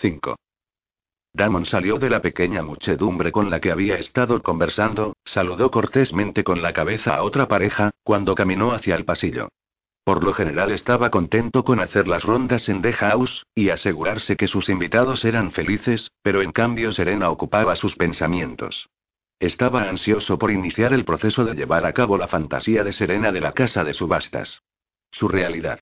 5. Damon salió de la pequeña muchedumbre con la que había estado conversando, saludó cortésmente con la cabeza a otra pareja, cuando caminó hacia el pasillo. Por lo general estaba contento con hacer las rondas en The House, y asegurarse que sus invitados eran felices, pero en cambio Serena ocupaba sus pensamientos. Estaba ansioso por iniciar el proceso de llevar a cabo la fantasía de Serena de la casa de subastas. Su realidad.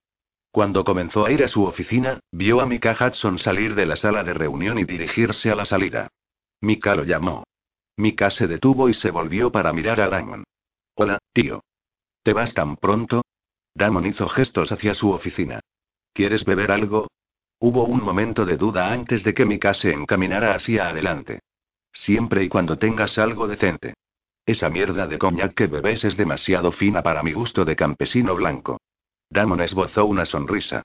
Cuando comenzó a ir a su oficina, vio a Mika Hudson salir de la sala de reunión y dirigirse a la salida. Mika lo llamó. Mika se detuvo y se volvió para mirar a Damon. Hola, tío. ¿Te vas tan pronto? Damon hizo gestos hacia su oficina. ¿Quieres beber algo? Hubo un momento de duda antes de que Mika se encaminara hacia adelante. Siempre y cuando tengas algo decente. Esa mierda de coñac que bebes es demasiado fina para mi gusto de campesino blanco. Damon esbozó una sonrisa.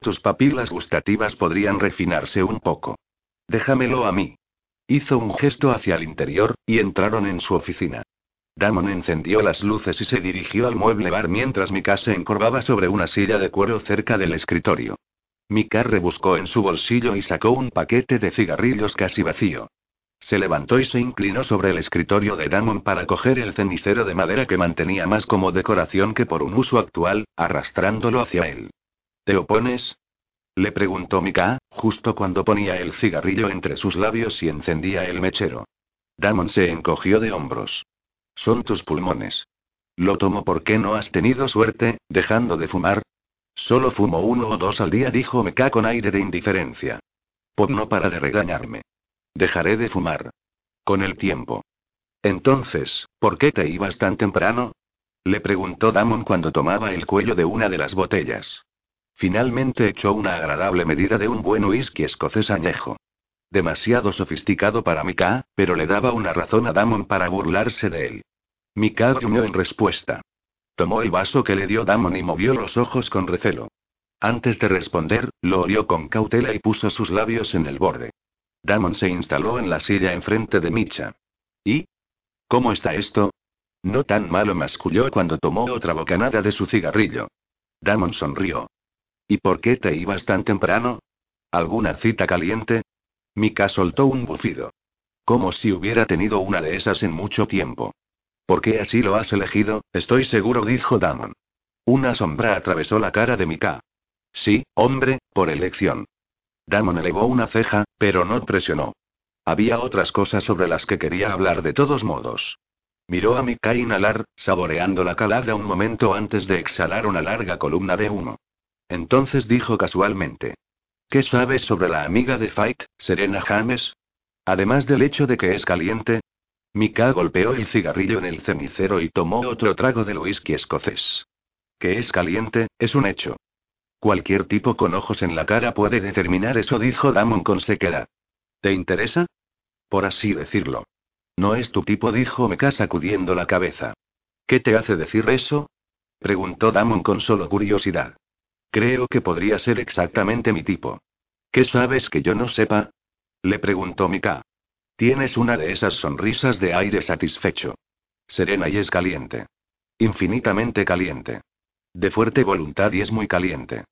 Tus papilas gustativas podrían refinarse un poco. Déjamelo a mí. Hizo un gesto hacia el interior, y entraron en su oficina. Damon encendió las luces y se dirigió al mueble bar mientras Mika se encorvaba sobre una silla de cuero cerca del escritorio. Mika rebuscó en su bolsillo y sacó un paquete de cigarrillos casi vacío. Se levantó y se inclinó sobre el escritorio de Damon para coger el cenicero de madera que mantenía más como decoración que por un uso actual, arrastrándolo hacia él. ¿Te opones? Le preguntó Mika, justo cuando ponía el cigarrillo entre sus labios y encendía el mechero. Damon se encogió de hombros. Son tus pulmones. Lo tomo porque no has tenido suerte, dejando de fumar. Solo fumo uno o dos al día, dijo Mika con aire de indiferencia. Pop no para de regañarme. Dejaré de fumar. Con el tiempo. Entonces, ¿por qué te ibas tan temprano? Le preguntó Damon cuando tomaba el cuello de una de las botellas. Finalmente echó una agradable medida de un buen whisky escocés añejo. Demasiado sofisticado para Mika, pero le daba una razón a Damon para burlarse de él. Mika gruñó en respuesta. Tomó el vaso que le dio Damon y movió los ojos con recelo. Antes de responder, lo olió con cautela y puso sus labios en el borde. Damon se instaló en la silla enfrente de Micha. ¿Y? ¿Cómo está esto? No tan malo masculló cuando tomó otra bocanada de su cigarrillo. Damon sonrió. ¿Y por qué te ibas tan temprano? ¿Alguna cita caliente? Mika soltó un bufido. Como si hubiera tenido una de esas en mucho tiempo. ¿Por qué así lo has elegido? Estoy seguro, dijo Damon. Una sombra atravesó la cara de Mika. Sí, hombre, por elección. Damon elevó una ceja, pero no presionó. Había otras cosas sobre las que quería hablar de todos modos. Miró a Mika inhalar, saboreando la calada un momento antes de exhalar una larga columna de humo. Entonces dijo casualmente. ¿Qué sabes sobre la amiga de Fight, Serena James? Además del hecho de que es caliente. Mika golpeó el cigarrillo en el cenicero y tomó otro trago del whisky escocés. Que es caliente, es un hecho. Cualquier tipo con ojos en la cara puede determinar eso, dijo Damon con sequedad. ¿Te interesa? Por así decirlo. No es tu tipo, dijo Meka sacudiendo la cabeza. ¿Qué te hace decir eso? preguntó Damon con solo curiosidad. Creo que podría ser exactamente mi tipo. ¿Qué sabes que yo no sepa? le preguntó Mika. Tienes una de esas sonrisas de aire satisfecho. Serena y es caliente. Infinitamente caliente. De fuerte voluntad y es muy caliente.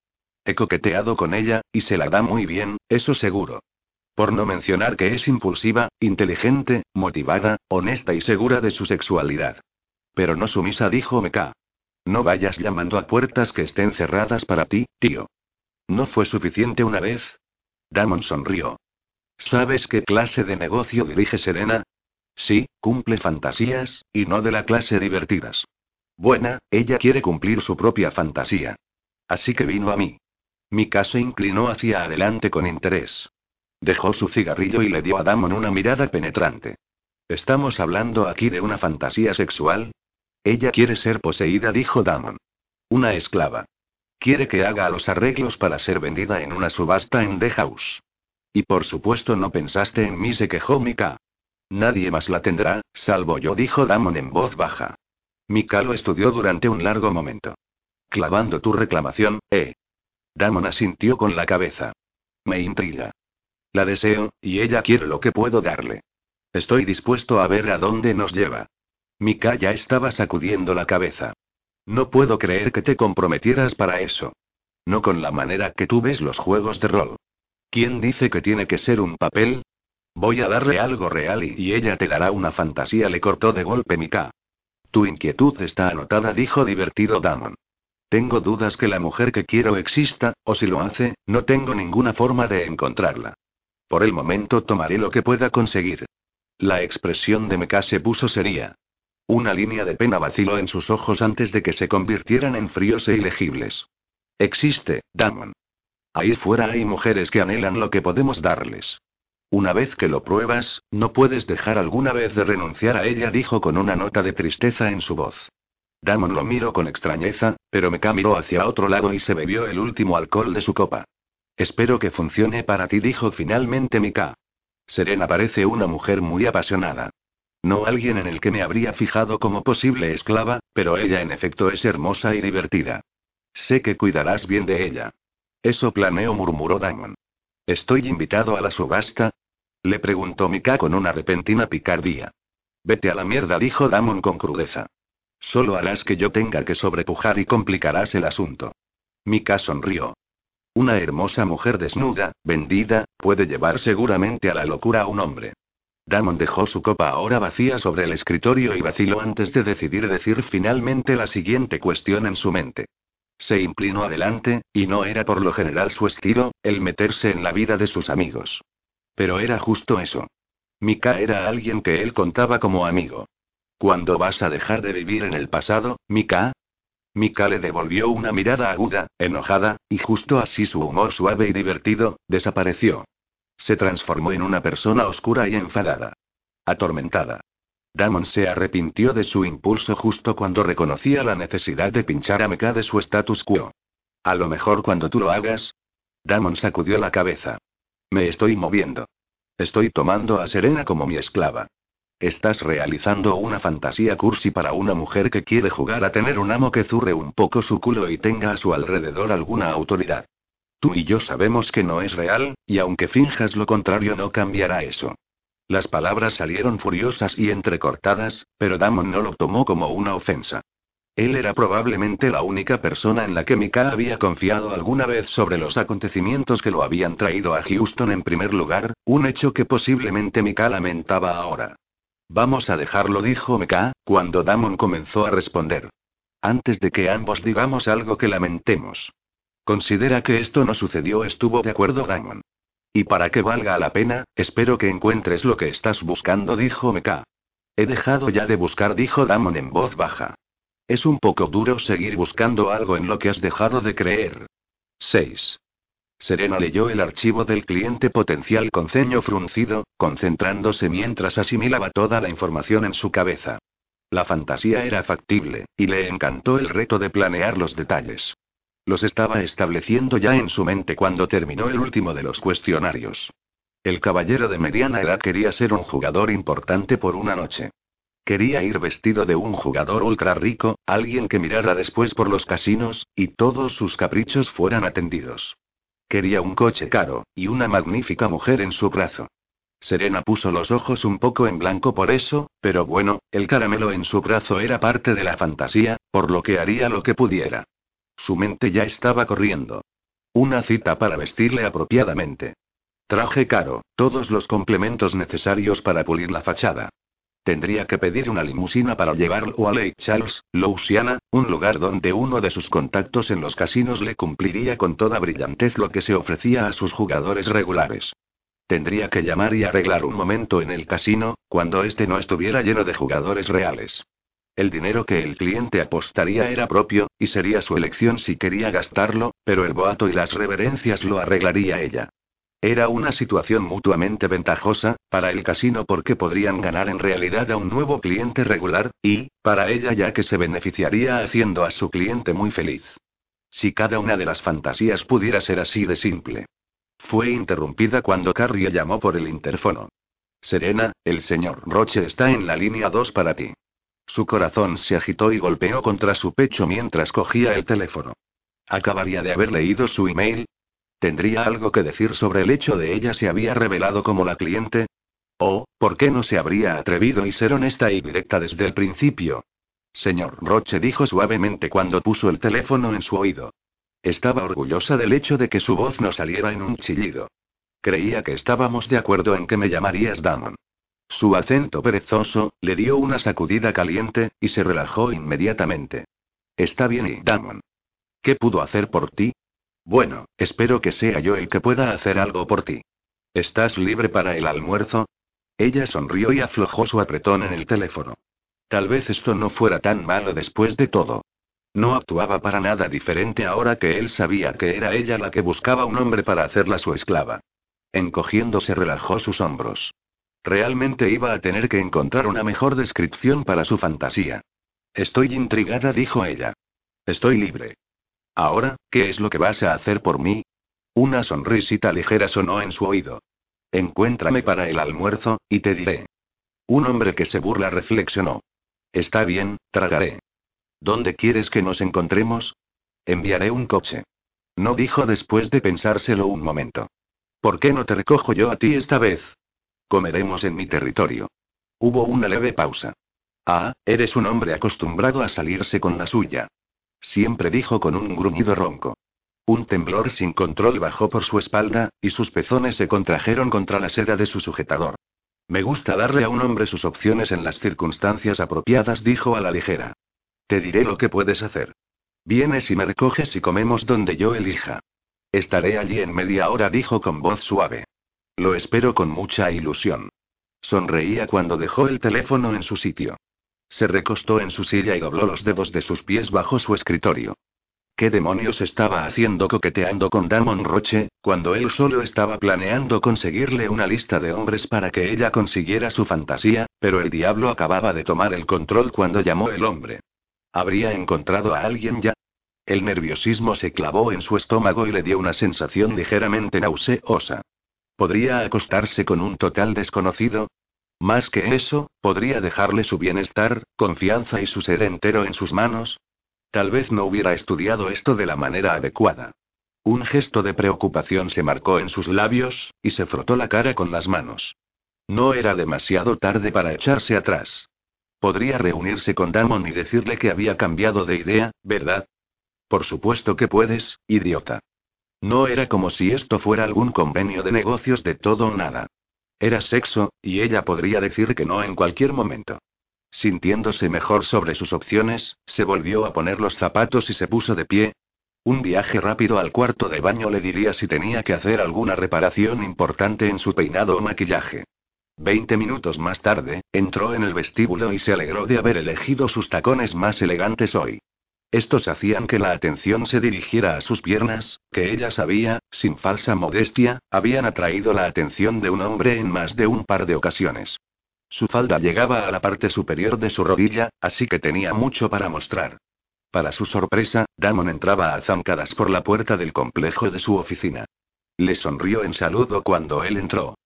He coqueteado con ella, y se la da muy bien, eso seguro. Por no mencionar que es impulsiva, inteligente, motivada, honesta y segura de su sexualidad. Pero no sumisa, dijo Meka. No vayas llamando a puertas que estén cerradas para ti, tío. ¿No fue suficiente una vez? Damon sonrió. ¿Sabes qué clase de negocio dirige Serena? Sí, cumple fantasías, y no de la clase divertidas. Buena, ella quiere cumplir su propia fantasía. Así que vino a mí. Mika se inclinó hacia adelante con interés. Dejó su cigarrillo y le dio a Damon una mirada penetrante. ¿Estamos hablando aquí de una fantasía sexual? Ella quiere ser poseída, dijo Damon. Una esclava. Quiere que haga los arreglos para ser vendida en una subasta en The House. Y por supuesto no pensaste en mí, se quejó Mika. Nadie más la tendrá, salvo yo, dijo Damon en voz baja. Mika lo estudió durante un largo momento. Clavando tu reclamación, eh. Damon asintió con la cabeza. Me intriga. La deseo, y ella quiere lo que puedo darle. Estoy dispuesto a ver a dónde nos lleva. Mika ya estaba sacudiendo la cabeza. No puedo creer que te comprometieras para eso. No con la manera que tú ves los juegos de rol. ¿Quién dice que tiene que ser un papel? Voy a darle algo real y, ella te dará una fantasía, le cortó de golpe Mika. Tu inquietud está anotada, dijo divertido Damon. Tengo dudas que la mujer que quiero exista, o si lo hace, no tengo ninguna forma de encontrarla. Por el momento tomaré lo que pueda conseguir. La expresión de Mika se puso seria. Una línea de pena vaciló en sus ojos antes de que se convirtieran en fríos e ilegibles. Existe, Damon. Ahí fuera hay mujeres que anhelan lo que podemos darles. Una vez que lo pruebas, no puedes dejar alguna vez de renunciar a ella, dijo con una nota de tristeza en su voz. Damon lo miró con extrañeza, pero me miró hacia otro lado y se bebió el último alcohol de su copa. Espero que funcione para ti, dijo finalmente Mika. Serena parece una mujer muy apasionada. No alguien en el que me habría fijado como posible esclava, pero ella en efecto es hermosa y divertida. Sé que cuidarás bien de ella. Eso planeo, murmuró Damon. ¿Estoy invitado a la subasta? Le preguntó Mika con una repentina picardía. Vete a la mierda, dijo Damon con crudeza. Solo harás que yo tenga que sobrepujar y complicarás el asunto. Mika sonrió. Una hermosa mujer desnuda, vendida, puede llevar seguramente a la locura a un hombre. Damon dejó su copa ahora vacía sobre el escritorio y vaciló antes de decidir decir finalmente la siguiente cuestión en su mente. Se inclinó adelante, y no era por lo general su estilo, el meterse en la vida de sus amigos. Pero era justo eso. Mika era alguien que él contaba como amigo. ¿Cuándo vas a dejar de vivir en el pasado, Mika? Mika le devolvió una mirada aguda, enojada, y justo así su humor suave y divertido, desapareció. Se transformó en una persona oscura y enfadada. Atormentada. Damon se arrepintió de su impulso justo cuando reconocía la necesidad de pinchar a Meka de su status quo. A lo mejor cuando tú lo hagas. Damon sacudió la cabeza. Me estoy moviendo. Estoy tomando a Serena como mi esclava. Estás realizando una fantasía cursi para una mujer que quiere jugar a tener un amo que zurre un poco su culo y tenga a su alrededor alguna autoridad. Tú y yo sabemos que no es real, y aunque finjas lo contrario no cambiará eso. Las palabras salieron furiosas y entrecortadas, pero Damon no lo tomó como una ofensa. Él era probablemente la única persona en la que Mika había confiado alguna vez sobre los acontecimientos que lo habían traído a Houston en primer lugar, un hecho que posiblemente Mika lamentaba ahora. Vamos a dejarlo, dijo Mika, cuando Damon comenzó a responder. Antes de que ambos digamos algo que lamentemos. Considera que esto no sucedió, estuvo de acuerdo Damon. Y para que valga la pena, espero que encuentres lo que estás buscando, dijo Meka. He dejado ya de buscar, dijo Damon en voz baja. Es un poco duro seguir buscando algo en lo que has dejado de creer. 6. Serena leyó el archivo del cliente potencial con ceño fruncido, concentrándose mientras asimilaba toda la información en su cabeza. La fantasía era factible, y le encantó el reto de planear los detalles. Los estaba estableciendo ya en su mente cuando terminó el último de los cuestionarios. El caballero de mediana edad quería ser un jugador importante por una noche. Quería ir vestido de un jugador ultra rico, alguien que mirara después por los casinos, y todos sus caprichos fueran atendidos. Quería un coche caro, y una magnífica mujer en su brazo. Serena puso los ojos un poco en blanco por eso, pero bueno, el caramelo en su brazo era parte de la fantasía, por lo que haría lo que pudiera. Su mente ya estaba corriendo. Una cita para vestirle apropiadamente. Traje caro, todos los complementos necesarios para pulir la fachada. Tendría que pedir una limusina para llevarlo a Lake Charles, Louisiana, un lugar donde uno de sus contactos en los casinos le cumpliría con toda brillantez lo que se ofrecía a sus jugadores regulares. Tendría que llamar y arreglar un momento en el casino, cuando este no estuviera lleno de jugadores reales. El dinero que el cliente apostaría era propio, y sería su elección si quería gastarlo, pero el boato y las reverencias lo arreglaría ella. Era una situación mutuamente ventajosa, para el casino porque podrían ganar en realidad a un nuevo cliente regular, y, para ella ya que se beneficiaría haciendo a su cliente muy feliz. Si cada una de las fantasías pudiera ser así de simple. Fue interrumpida cuando Carrie llamó por el interfono. Serena, el señor Roche está en la línea 2 para ti. Su corazón se agitó y golpeó contra su pecho mientras cogía el teléfono. ¿Acabaría de haber leído su email? ¿Tendría algo que decir sobre el hecho de ella se había revelado como la cliente? ¿O, por qué no se habría atrevido y ser honesta y directa desde el principio? Señor Roche dijo suavemente cuando puso el teléfono en su oído. Estaba orgullosa del hecho de que su voz no saliera en un chillido. Creía que estábamos de acuerdo en que me llamarías Damon. Su acento perezoso, le dio una sacudida caliente, y se relajó inmediatamente. Está bien Damon. ¿Qué pudo hacer por ti? Bueno, espero que sea yo el que pueda hacer algo por ti. ¿Estás libre para el almuerzo? Ella sonrió y aflojó su apretón en el teléfono. Tal vez esto no fuera tan malo después de todo. No actuaba para nada diferente ahora que él sabía que era ella la que buscaba un hombre para hacerla su esclava. Encogiéndose relajó sus hombros. Realmente iba a tener que encontrar una mejor descripción para su fantasía. Estoy intrigada, dijo ella. Estoy libre. Ahora, ¿qué es lo que vas a hacer por mí? Una sonrisita ligera sonó en su oído. Encuéntrame para el almuerzo, y te diré. Un hombre que se burla reflexionó. Está bien, tragaré. ¿Dónde quieres que nos encontremos? Enviaré un coche. No dijo después de pensárselo un momento. ¿Por qué no te recojo yo a ti esta vez? Comeremos en mi territorio. Hubo una leve pausa. Ah, eres un hombre acostumbrado a salirse con la suya. Siempre dijo con un gruñido ronco. Un temblor sin control bajó por su espalda, y sus pezones se contrajeron contra la seda de su sujetador. Me gusta darle a un hombre sus opciones en las circunstancias apropiadas, dijo a la ligera. Te diré lo que puedes hacer. Vienes y me recoges y comemos donde yo elija. Estaré allí en media hora, dijo con voz suave. Lo espero con mucha ilusión. Sonreía cuando dejó el teléfono en su sitio. Se recostó en su silla y dobló los dedos de sus pies bajo su escritorio. ¿Qué demonios estaba haciendo coqueteando con Damon Roche, cuando él solo estaba planeando conseguirle una lista de hombres para que ella consiguiera su fantasía, pero el diablo acababa de tomar el control cuando llamó el hombre? ¿Habría encontrado a alguien ya? El nerviosismo se clavó en su estómago y le dio una sensación ligeramente nauseosa. ¿Podría acostarse con un total desconocido? Más que eso, ¿podría dejarle su bienestar, confianza y su ser entero en sus manos? Tal vez no hubiera estudiado esto de la manera adecuada. Un gesto de preocupación se marcó en sus labios, y se frotó la cara con las manos. No era demasiado tarde para echarse atrás. Podría reunirse con Damon y decirle que había cambiado de idea, ¿verdad? Por supuesto que puedes, idiota. No era como si esto fuera algún convenio de negocios de todo o nada. Era sexo, y ella podría decir que no en cualquier momento. Sintiéndose mejor sobre sus opciones, se volvió a poner los zapatos y se puso de pie. Un viaje rápido al cuarto de baño le diría si tenía que hacer alguna reparación importante en su peinado o maquillaje. Veinte minutos más tarde, entró en el vestíbulo y se alegró de haber elegido sus tacones más elegantes hoy. Estos hacían que la atención se dirigiera a sus piernas, que ella sabía, sin falsa modestia, habían atraído la atención de un hombre en más de un par de ocasiones. Su falda llegaba a la parte superior de su rodilla, así que tenía mucho para mostrar. Para su sorpresa, Damon entraba a zancadas por la puerta del complejo de su oficina. Le sonrió en saludo cuando él entró.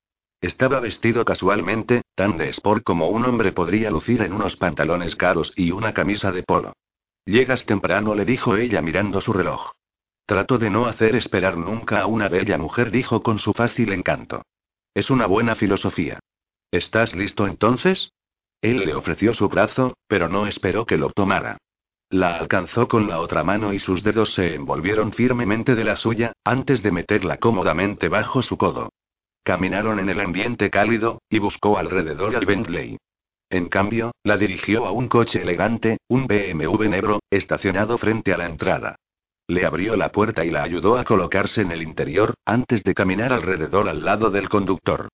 Estaba vestido casualmente, tan de sport como un hombre podría lucir en unos pantalones caros y una camisa de polo. Llegas temprano, le dijo ella mirando su reloj. Trato de no hacer esperar nunca a una bella mujer, dijo con su fácil encanto. Es una buena filosofía. ¿Estás listo entonces? Él le ofreció su brazo, pero no esperó que lo tomara. La alcanzó con la otra mano y sus dedos se envolvieron firmemente de la suya, antes de meterla cómodamente bajo su codo. Caminaron en el ambiente cálido, y buscó alrededor al Bentley. En cambio, la dirigió a un coche elegante, un BMW negro, estacionado frente a la entrada. Le abrió la puerta y la ayudó a colocarse en el interior, antes de caminar alrededor al lado del conductor.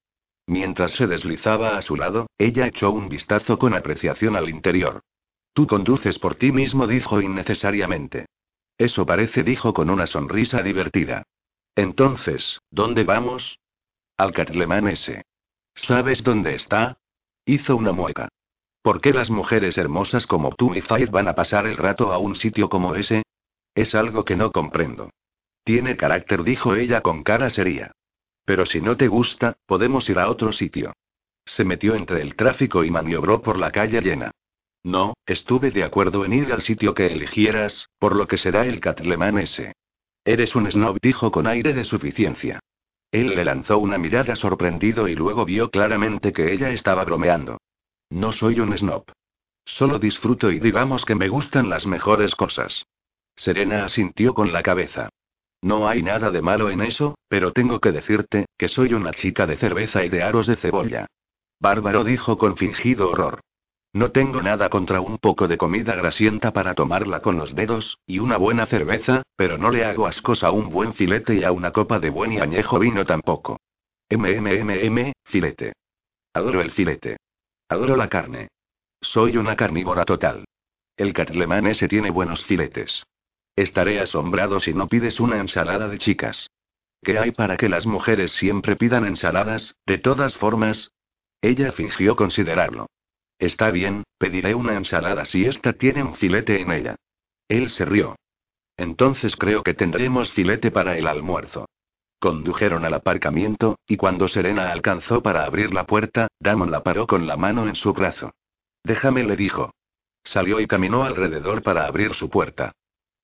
Mientras se deslizaba a su lado, ella echó un vistazo con apreciación al interior. Tú conduces por ti mismo, dijo innecesariamente. Eso parece, dijo con una sonrisa divertida. Entonces, ¿dónde vamos? Al Catlemán S. ¿Sabes dónde está? Hizo una mueca. ¿Por qué las mujeres hermosas como tú y Faith van a pasar el rato a un sitio como ese? Es algo que no comprendo. Tiene carácter, dijo ella con cara seria. Pero si no te gusta, podemos ir a otro sitio. Se metió entre el tráfico y maniobró por la calle llena. No, estuve de acuerdo en ir al sitio que eligieras, por lo que será el Catlemán ese. Eres un snob, dijo con aire de suficiencia. Él le lanzó una mirada sorprendido y luego vio claramente que ella estaba bromeando. No soy un snob. Solo disfruto y digamos que me gustan las mejores cosas. Serena asintió con la cabeza. No hay nada de malo en eso, pero tengo que decirte, que soy una chica de cerveza y de aros de cebolla. Bárbaro dijo con fingido horror. No tengo nada contra un poco de comida grasienta para tomarla con los dedos, y una buena cerveza, pero no le hago ascos a un buen filete y a una copa de buen y añejo vino tampoco. MMMM, filete. Adoro el filete. Adoro la carne. Soy una carnívora total. El catlemán ese tiene buenos filetes. Estaré asombrado si no pides una ensalada de chicas. ¿Qué hay para que las mujeres siempre pidan ensaladas, de todas formas? Ella fingió considerarlo. Está bien, pediré una ensalada si esta tiene un filete en ella. Él se rió. Entonces creo que tendremos filete para el almuerzo. Condujeron al aparcamiento, y cuando Serena alcanzó para abrir la puerta, Damon la paró con la mano en su brazo. Déjame, le dijo. Salió y caminó alrededor para abrir su puerta.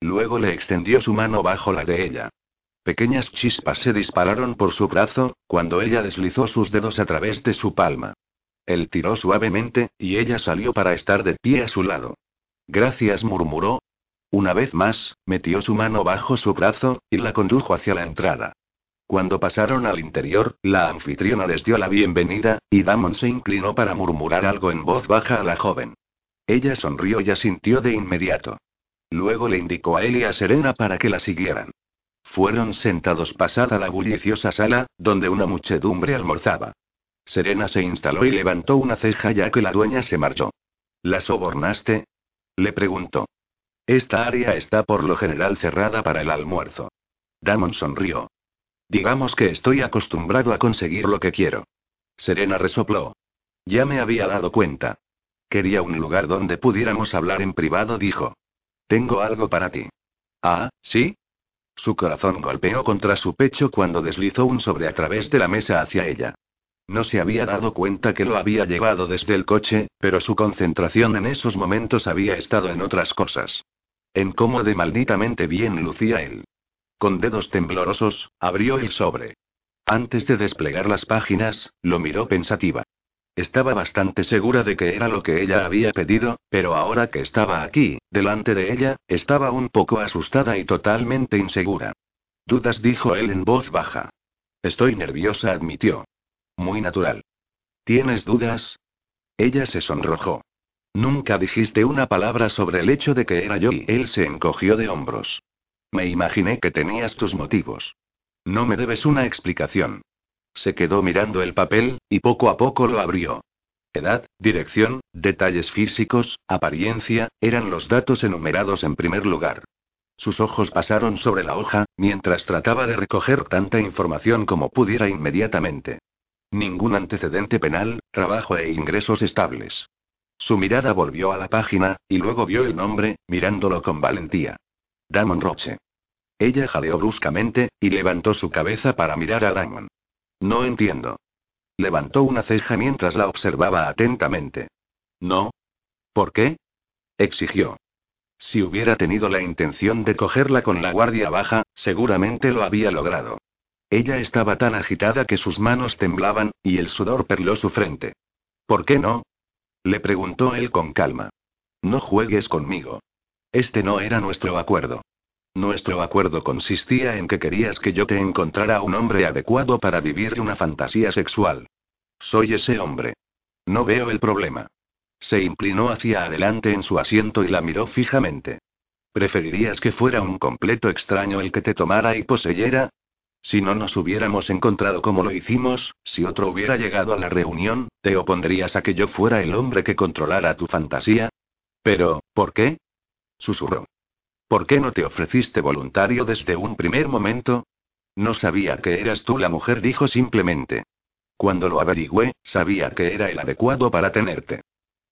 Luego le extendió su mano bajo la de ella. Pequeñas chispas se dispararon por su brazo, cuando ella deslizó sus dedos a través de su palma. Él tiró suavemente, y ella salió para estar de pie a su lado. Gracias, murmuró. Una vez más, metió su mano bajo su brazo, y la condujo hacia la entrada. Cuando pasaron al interior, la anfitriona les dio la bienvenida, y Damon se inclinó para murmurar algo en voz baja a la joven. Ella sonrió y asintió de inmediato. Luego le indicó a él y a Serena para que la siguieran. Fueron sentados pasada la bulliciosa sala, donde una muchedumbre almorzaba. Serena se instaló y levantó una ceja ya que la dueña se marchó. ¿La sobornaste? Le preguntó. Esta área está por lo general cerrada para el almuerzo. Damon sonrió. Digamos que estoy acostumbrado a conseguir lo que quiero. Serena resopló. Ya me había dado cuenta. Quería un lugar donde pudiéramos hablar en privado, dijo. Tengo algo para ti. Ah, ¿sí? Su corazón golpeó contra su pecho cuando deslizó un sobre a través de la mesa hacia ella. No se había dado cuenta que lo había llevado desde el coche, pero su concentración en esos momentos había estado en otras cosas. En cómo de malditamente bien lucía él. Con dedos temblorosos, abrió el sobre. Antes de desplegar las páginas, lo miró pensativa. Estaba bastante segura de que era lo que ella había pedido, pero ahora que estaba aquí, delante de ella, estaba un poco asustada y totalmente insegura. Dudas, dijo él en voz baja. Estoy nerviosa, admitió. Muy natural. ¿Tienes dudas? Ella se sonrojó. Nunca dijiste una palabra sobre el hecho de que era yo y él se encogió de hombros. Me imaginé que tenías tus motivos. No me debes una explicación. Se quedó mirando el papel, y poco a poco lo abrió. Edad, dirección, detalles físicos, apariencia, eran los datos enumerados en primer lugar. Sus ojos pasaron sobre la hoja, mientras trataba de recoger tanta información como pudiera inmediatamente. Ningún antecedente penal, trabajo e ingresos estables. Su mirada volvió a la página, y luego vio el nombre, mirándolo con valentía. Damon Roche. Ella jadeó bruscamente, y levantó su cabeza para mirar a Damon. No entiendo. Levantó una ceja mientras la observaba atentamente. No. ¿Por qué? exigió. Si hubiera tenido la intención de cogerla con la guardia baja, seguramente lo había logrado. Ella estaba tan agitada que sus manos temblaban, y el sudor perló su frente. ¿Por qué no? Le preguntó él con calma. No juegues conmigo. Este no era nuestro acuerdo. Nuestro acuerdo consistía en que querías que yo te encontrara un hombre adecuado para vivir una fantasía sexual. Soy ese hombre. No veo el problema. Se inclinó hacia adelante en su asiento y la miró fijamente. ¿Preferirías que fuera un completo extraño el que te tomara y poseyera? Si no nos hubiéramos encontrado como lo hicimos, si otro hubiera llegado a la reunión, ¿te opondrías a que yo fuera el hombre que controlara tu fantasía? Pero, ¿por qué? Susurró. ¿Por qué no te ofreciste voluntario desde un primer momento? No sabía que eras tú la mujer, dijo simplemente. Cuando lo averigüé, sabía que era el adecuado para tenerte.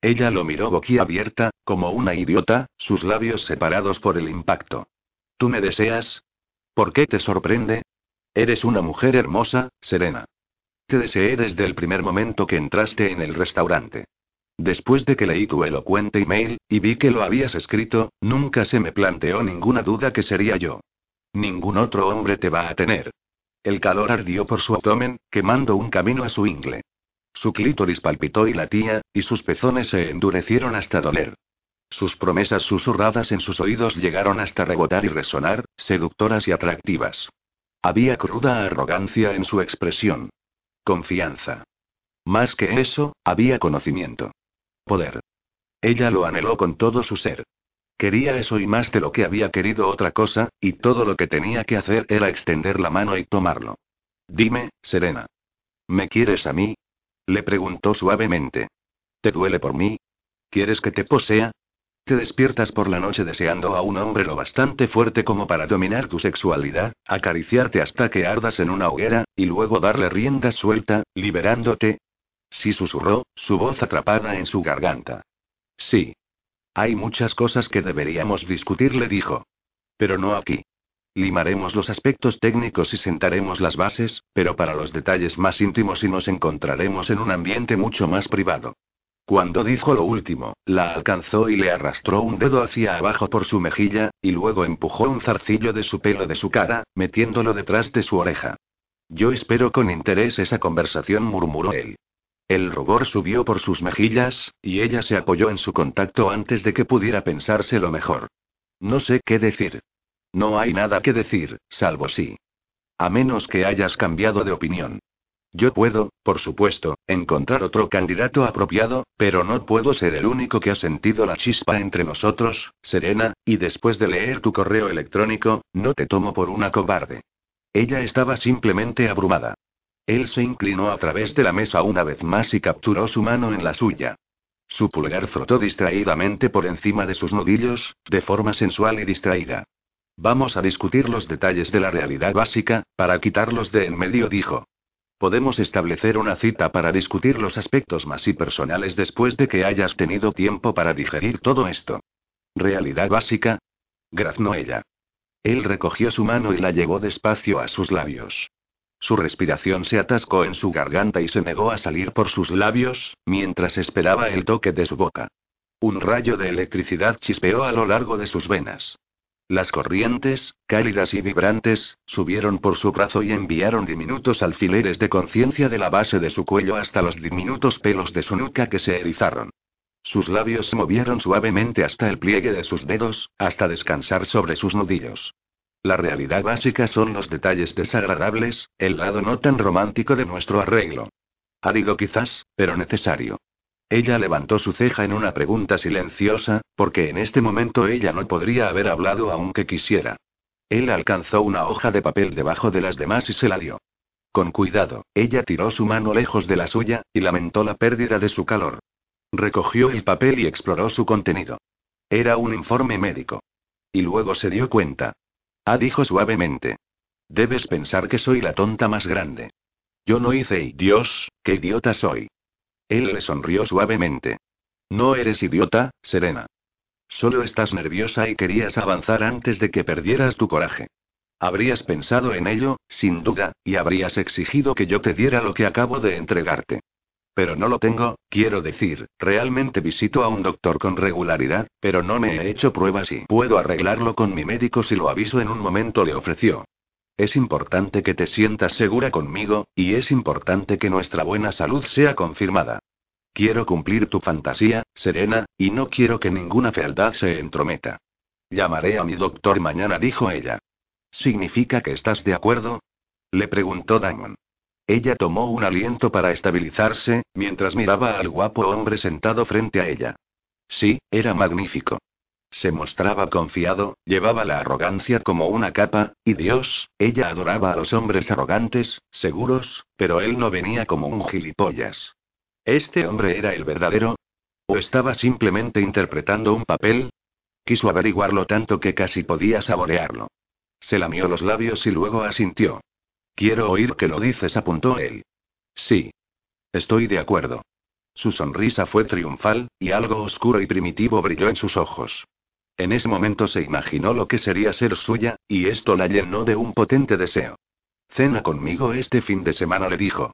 Ella lo miró boquiabierta, como una idiota, sus labios separados por el impacto. ¿Tú me deseas? ¿Por qué te sorprende? Eres una mujer hermosa, Serena. Te deseé desde el primer momento que entraste en el restaurante. Después de que leí tu elocuente email, y vi que lo habías escrito, nunca se me planteó ninguna duda que sería yo. Ningún otro hombre te va a tener. El calor ardió por su abdomen, quemando un camino a su ingle. Su clítoris palpitó y latía, y sus pezones se endurecieron hasta doler. Sus promesas susurradas en sus oídos llegaron hasta rebotar y resonar, seductoras y atractivas. Había cruda arrogancia en su expresión. Confianza. Más que eso, había conocimiento. Poder. Ella lo anheló con todo su ser. Quería eso y más de lo que había querido otra cosa, y todo lo que tenía que hacer era extender la mano y tomarlo. Dime, Serena. ¿Me quieres a mí? Le preguntó suavemente. ¿Te duele por mí? ¿Quieres que te posea? Te despiertas por la noche deseando a un hombre lo bastante fuerte como para dominar tu sexualidad, acariciarte hasta que ardas en una hoguera, y luego darle rienda suelta, liberándote. Sí susurró, su voz atrapada en su garganta. Sí. Hay muchas cosas que deberíamos discutir, le dijo. Pero no aquí. Limaremos los aspectos técnicos y sentaremos las bases, pero para los detalles más íntimos y nos encontraremos en un ambiente mucho más privado. Cuando dijo lo último, la alcanzó y le arrastró un dedo hacia abajo por su mejilla, y luego empujó un zarcillo de su pelo de su cara, metiéndolo detrás de su oreja. Yo espero con interés esa conversación, murmuró él. El rubor subió por sus mejillas, y ella se apoyó en su contacto antes de que pudiera pensárselo mejor. No sé qué decir. No hay nada que decir, salvo sí. A menos que hayas cambiado de opinión. Yo puedo, por supuesto, encontrar otro candidato apropiado, pero no puedo ser el único que ha sentido la chispa entre nosotros, Serena, y después de leer tu correo electrónico, no te tomo por una cobarde. Ella estaba simplemente abrumada. Él se inclinó a través de la mesa una vez más y capturó su mano en la suya. Su pulgar frotó distraídamente por encima de sus nudillos, de forma sensual y distraída. Vamos a discutir los detalles de la realidad básica, para quitarlos de en medio, dijo. Podemos establecer una cita para discutir los aspectos más y personales después de que hayas tenido tiempo para digerir todo esto. ¿Realidad básica? Graznó ella. Él recogió su mano y la llevó despacio a sus labios. Su respiración se atascó en su garganta y se negó a salir por sus labios, mientras esperaba el toque de su boca. Un rayo de electricidad chispeó a lo largo de sus venas. Las corrientes, cálidas y vibrantes, subieron por su brazo y enviaron diminutos alfileres de conciencia de la base de su cuello hasta los diminutos pelos de su nuca que se erizaron. Sus labios se movieron suavemente hasta el pliegue de sus dedos, hasta descansar sobre sus nudillos. La realidad básica son los detalles desagradables, el lado no tan romántico de nuestro arreglo. Árido quizás, pero necesario. Ella levantó su ceja en una pregunta silenciosa, porque en este momento ella no podría haber hablado aunque quisiera. Él alcanzó una hoja de papel debajo de las demás y se la dio. Con cuidado, ella tiró su mano lejos de la suya, y lamentó la pérdida de su calor. Recogió el papel y exploró su contenido. Era un informe médico. Y luego se dio cuenta. Ah, dijo suavemente. Debes pensar que soy la tonta más grande. Yo no hice y Dios, qué idiota soy. Él le sonrió suavemente. No eres idiota, Serena. Solo estás nerviosa y querías avanzar antes de que perdieras tu coraje. Habrías pensado en ello, sin duda, y habrías exigido que yo te diera lo que acabo de entregarte. Pero no lo tengo, quiero decir, realmente visito a un doctor con regularidad, pero no me he hecho pruebas y puedo arreglarlo con mi médico si lo aviso en un momento, le ofreció. Es importante que te sientas segura conmigo, y es importante que nuestra buena salud sea confirmada. Quiero cumplir tu fantasía, Serena, y no quiero que ninguna fealdad se entrometa. Llamaré a mi doctor mañana, dijo ella. ¿Significa que estás de acuerdo? Le preguntó Damon. Ella tomó un aliento para estabilizarse, mientras miraba al guapo hombre sentado frente a ella. Sí, era magnífico. Se mostraba confiado, llevaba la arrogancia como una capa, y Dios, ella adoraba a los hombres arrogantes, seguros, pero él no venía como un gilipollas. ¿Este hombre era el verdadero? ¿O estaba simplemente interpretando un papel? Quiso averiguarlo tanto que casi podía saborearlo. Se lamió los labios y luego asintió. Quiero oír que lo dices, apuntó él. Sí. Estoy de acuerdo. Su sonrisa fue triunfal, y algo oscuro y primitivo brilló en sus ojos. En ese momento se imaginó lo que sería ser suya, y esto la llenó de un potente deseo. Cena conmigo este fin de semana, le dijo.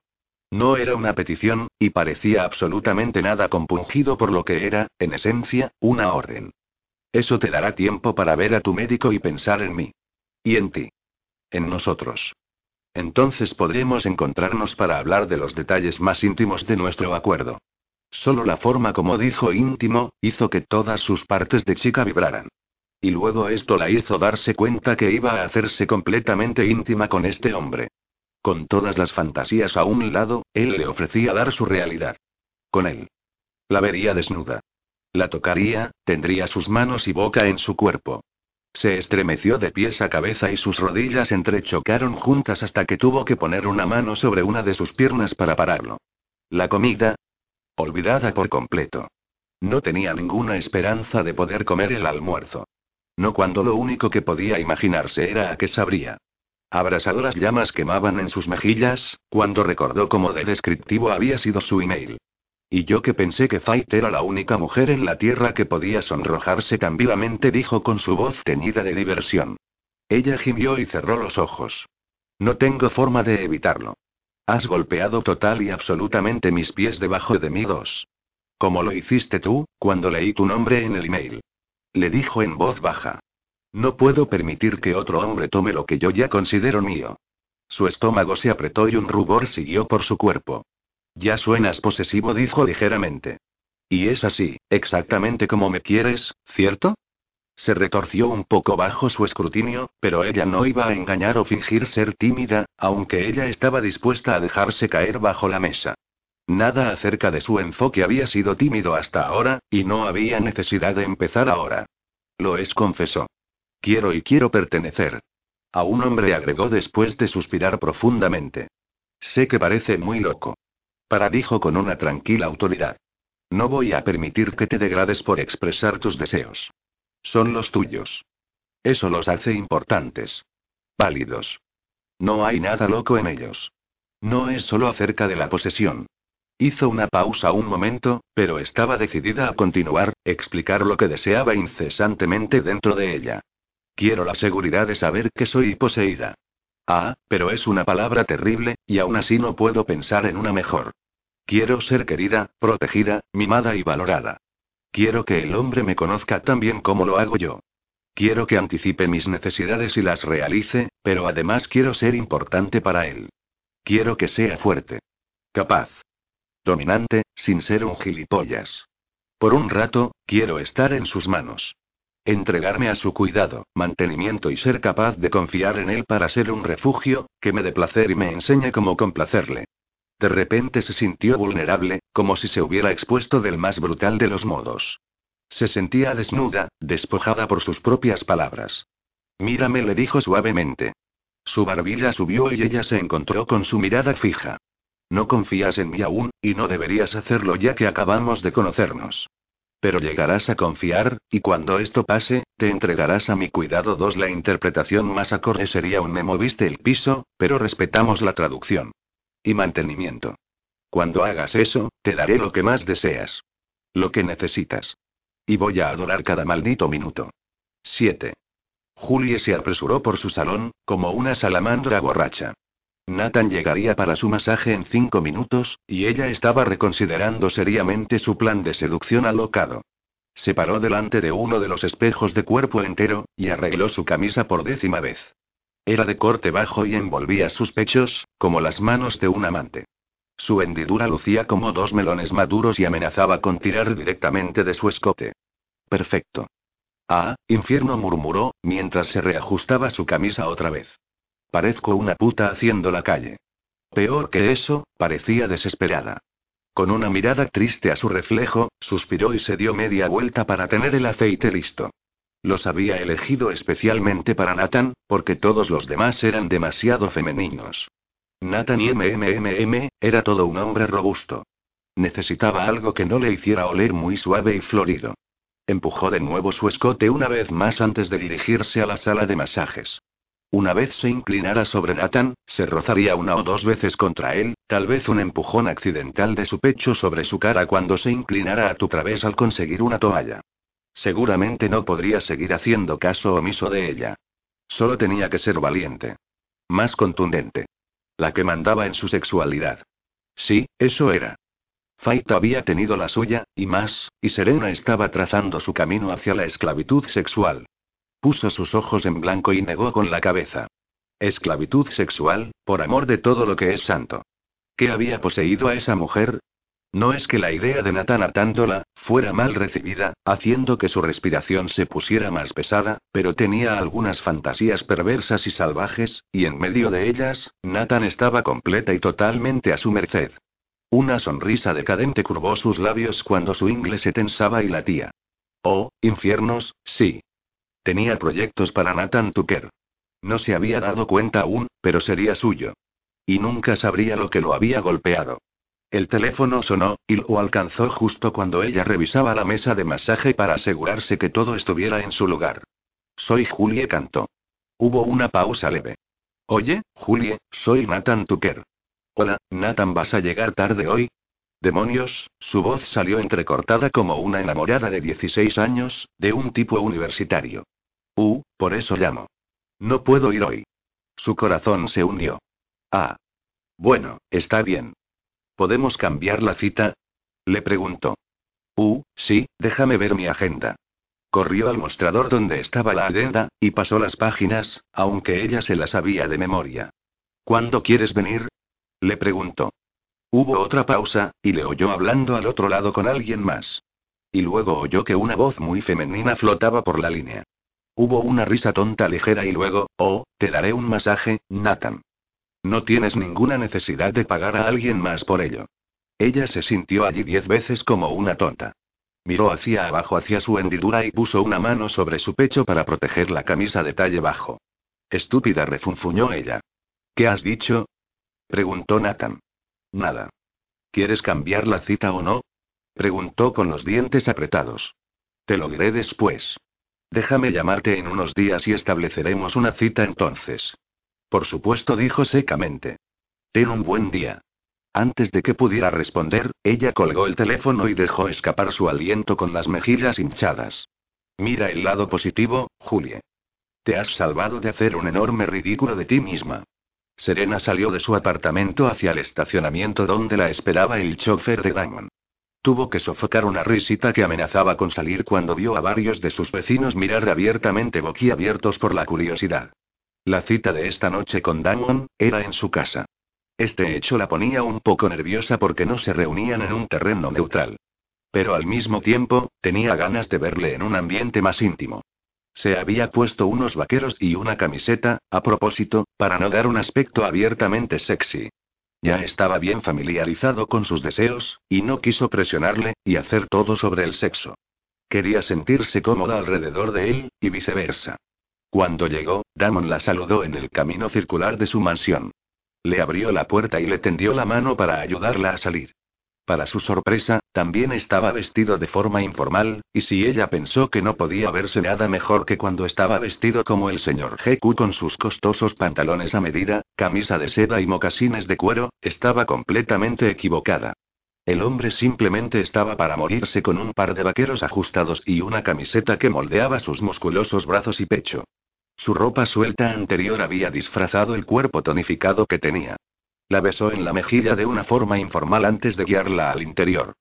No era una petición, y parecía absolutamente nada compungido por lo que era, en esencia, una orden. Eso te dará tiempo para ver a tu médico y pensar en mí. Y en ti. En nosotros. Entonces podremos encontrarnos para hablar de los detalles más íntimos de nuestro acuerdo. Solo la forma como dijo íntimo, hizo que todas sus partes de chica vibraran. Y luego esto la hizo darse cuenta que iba a hacerse completamente íntima con este hombre. Con todas las fantasías a un lado, él le ofrecía dar su realidad. Con él. La vería desnuda. La tocaría, tendría sus manos y boca en su cuerpo. Se estremeció de pies a cabeza y sus rodillas entrechocaron juntas hasta que tuvo que poner una mano sobre una de sus piernas para pararlo. La comida. Olvidada por completo. No tenía ninguna esperanza de poder comer el almuerzo. No cuando lo único que podía imaginarse era a qué sabría. Abrasadoras llamas quemaban en sus mejillas, cuando recordó cómo de descriptivo había sido su email. Y yo que pensé que Fight era la única mujer en la Tierra que podía sonrojarse tan vivamente, dijo con su voz teñida de diversión. Ella gimió y cerró los ojos. No tengo forma de evitarlo. Has golpeado total y absolutamente mis pies debajo de mí dos. Como lo hiciste tú, cuando leí tu nombre en el email. Le dijo en voz baja. No puedo permitir que otro hombre tome lo que yo ya considero mío. Su estómago se apretó y un rubor siguió por su cuerpo. Ya suenas posesivo, dijo ligeramente. Y es así, exactamente como me quieres, ¿cierto? Se retorció un poco bajo su escrutinio, pero ella no iba a engañar o fingir ser tímida, aunque ella estaba dispuesta a dejarse caer bajo la mesa. Nada acerca de su enfoque había sido tímido hasta ahora, y no había necesidad de empezar ahora. Lo es, confesó. Quiero y quiero pertenecer. A un hombre agregó después de suspirar profundamente. Sé que parece muy loco. Para dijo con una tranquila autoridad. No voy a permitir que te degrades por expresar tus deseos. Son los tuyos. Eso los hace importantes. Válidos. No hay nada loco en ellos. No es solo acerca de la posesión. Hizo una pausa un momento, pero estaba decidida a continuar, explicar lo que deseaba incesantemente dentro de ella. Quiero la seguridad de saber que soy poseída. Ah, pero es una palabra terrible, y aún así no puedo pensar en una mejor. Quiero ser querida, protegida, mimada y valorada. Quiero que el hombre me conozca tan bien como lo hago yo. Quiero que anticipe mis necesidades y las realice, pero además quiero ser importante para él. Quiero que sea fuerte. Capaz. Dominante, sin ser un gilipollas. Por un rato, quiero estar en sus manos. Entregarme a su cuidado, mantenimiento y ser capaz de confiar en él para ser un refugio, que me dé placer y me enseñe cómo complacerle. De repente se sintió vulnerable, como si se hubiera expuesto del más brutal de los modos. Se sentía desnuda, despojada por sus propias palabras. Mírame, le dijo suavemente. Su barbilla subió y ella se encontró con su mirada fija. No confías en mí aún, y no deberías hacerlo ya que acabamos de conocernos. Pero llegarás a confiar, y cuando esto pase, te entregarás a mi cuidado. 2. La interpretación más acorde sería un me moviste el piso, pero respetamos la traducción. Y mantenimiento. Cuando hagas eso, te daré lo que más deseas. Lo que necesitas. Y voy a adorar cada maldito minuto. 7. Julie se apresuró por su salón, como una salamandra borracha. Nathan llegaría para su masaje en cinco minutos, y ella estaba reconsiderando seriamente su plan de seducción alocado. Se paró delante de uno de los espejos de cuerpo entero, y arregló su camisa por décima vez. Era de corte bajo y envolvía sus pechos, como las manos de un amante. Su hendidura lucía como dos melones maduros y amenazaba con tirar directamente de su escote. Perfecto. Ah, infierno murmuró, mientras se reajustaba su camisa otra vez. Parezco una puta haciendo la calle. Peor que eso, parecía desesperada. Con una mirada triste a su reflejo, suspiró y se dio media vuelta para tener el aceite listo. Los había elegido especialmente para Nathan, porque todos los demás eran demasiado femeninos. Nathan y MMMM, era todo un hombre robusto. Necesitaba algo que no le hiciera oler muy suave y florido. Empujó de nuevo su escote una vez más antes de dirigirse a la sala de masajes. Una vez se inclinara sobre Nathan, se rozaría una o dos veces contra él, tal vez un empujón accidental de su pecho sobre su cara cuando se inclinara a tu través al conseguir una toalla. Seguramente no podría seguir haciendo caso omiso de ella. Solo tenía que ser valiente. Más contundente. La que mandaba en su sexualidad. Sí, eso era. Faita había tenido la suya, y más, y Serena estaba trazando su camino hacia la esclavitud sexual. Puso sus ojos en blanco y negó con la cabeza. Esclavitud sexual, por amor de todo lo que es santo. ¿Qué había poseído a esa mujer? No es que la idea de Nathan atándola fuera mal recibida, haciendo que su respiración se pusiera más pesada, pero tenía algunas fantasías perversas y salvajes, y en medio de ellas, Nathan estaba completa y totalmente a su merced. Una sonrisa decadente curvó sus labios cuando su ingle se tensaba y latía. Oh, infiernos, sí. Tenía proyectos para Nathan Tucker. No se había dado cuenta aún, pero sería suyo. Y nunca sabría lo que lo había golpeado. El teléfono sonó, y lo alcanzó justo cuando ella revisaba la mesa de masaje para asegurarse que todo estuviera en su lugar. Soy Julie cantó. Hubo una pausa leve. Oye, Julie, soy Nathan Tucker. Hola, Nathan, ¿vas a llegar tarde hoy? Demonios, su voz salió entrecortada como una enamorada de 16 años, de un tipo universitario. Uh, por eso llamo. No puedo ir hoy. Su corazón se hundió. Ah. Bueno, está bien. ¿Podemos cambiar la cita? Le preguntó. Uh, sí, déjame ver mi agenda. Corrió al mostrador donde estaba la agenda, y pasó las páginas, aunque ella se las sabía de memoria. ¿Cuándo quieres venir? Le preguntó. Hubo otra pausa, y le oyó hablando al otro lado con alguien más. Y luego oyó que una voz muy femenina flotaba por la línea. Hubo una risa tonta ligera y luego, oh, te daré un masaje, Nathan. No tienes ninguna necesidad de pagar a alguien más por ello. Ella se sintió allí diez veces como una tonta. Miró hacia abajo hacia su hendidura y puso una mano sobre su pecho para proteger la camisa de talle bajo. Estúpida refunfuñó ella. ¿Qué has dicho? preguntó Nathan. Nada. ¿Quieres cambiar la cita o no? preguntó con los dientes apretados. Te lo diré después. Déjame llamarte en unos días y estableceremos una cita entonces. Por supuesto, dijo secamente. Ten un buen día. Antes de que pudiera responder, ella colgó el teléfono y dejó escapar su aliento con las mejillas hinchadas. Mira el lado positivo, Julie. Te has salvado de hacer un enorme ridículo de ti misma. Serena salió de su apartamento hacia el estacionamiento donde la esperaba el chofer de Damon. Tuvo que sofocar una risita que amenazaba con salir cuando vio a varios de sus vecinos mirar abiertamente boquiabiertos por la curiosidad. La cita de esta noche con Damon era en su casa. Este hecho la ponía un poco nerviosa porque no se reunían en un terreno neutral. Pero al mismo tiempo, tenía ganas de verle en un ambiente más íntimo. Se había puesto unos vaqueros y una camiseta, a propósito, para no dar un aspecto abiertamente sexy. Ya estaba bien familiarizado con sus deseos, y no quiso presionarle, y hacer todo sobre el sexo. Quería sentirse cómoda alrededor de él, y viceversa. Cuando llegó, Damon la saludó en el camino circular de su mansión. Le abrió la puerta y le tendió la mano para ayudarla a salir. Para su sorpresa, también estaba vestido de forma informal, y si ella pensó que no podía verse nada mejor que cuando estaba vestido como el señor GQ con sus costosos pantalones a medida, camisa de seda y mocasines de cuero, estaba completamente equivocada. El hombre simplemente estaba para morirse con un par de vaqueros ajustados y una camiseta que moldeaba sus musculosos brazos y pecho. Su ropa suelta anterior había disfrazado el cuerpo tonificado que tenía. La besó en la mejilla de una forma informal antes de guiarla al interior.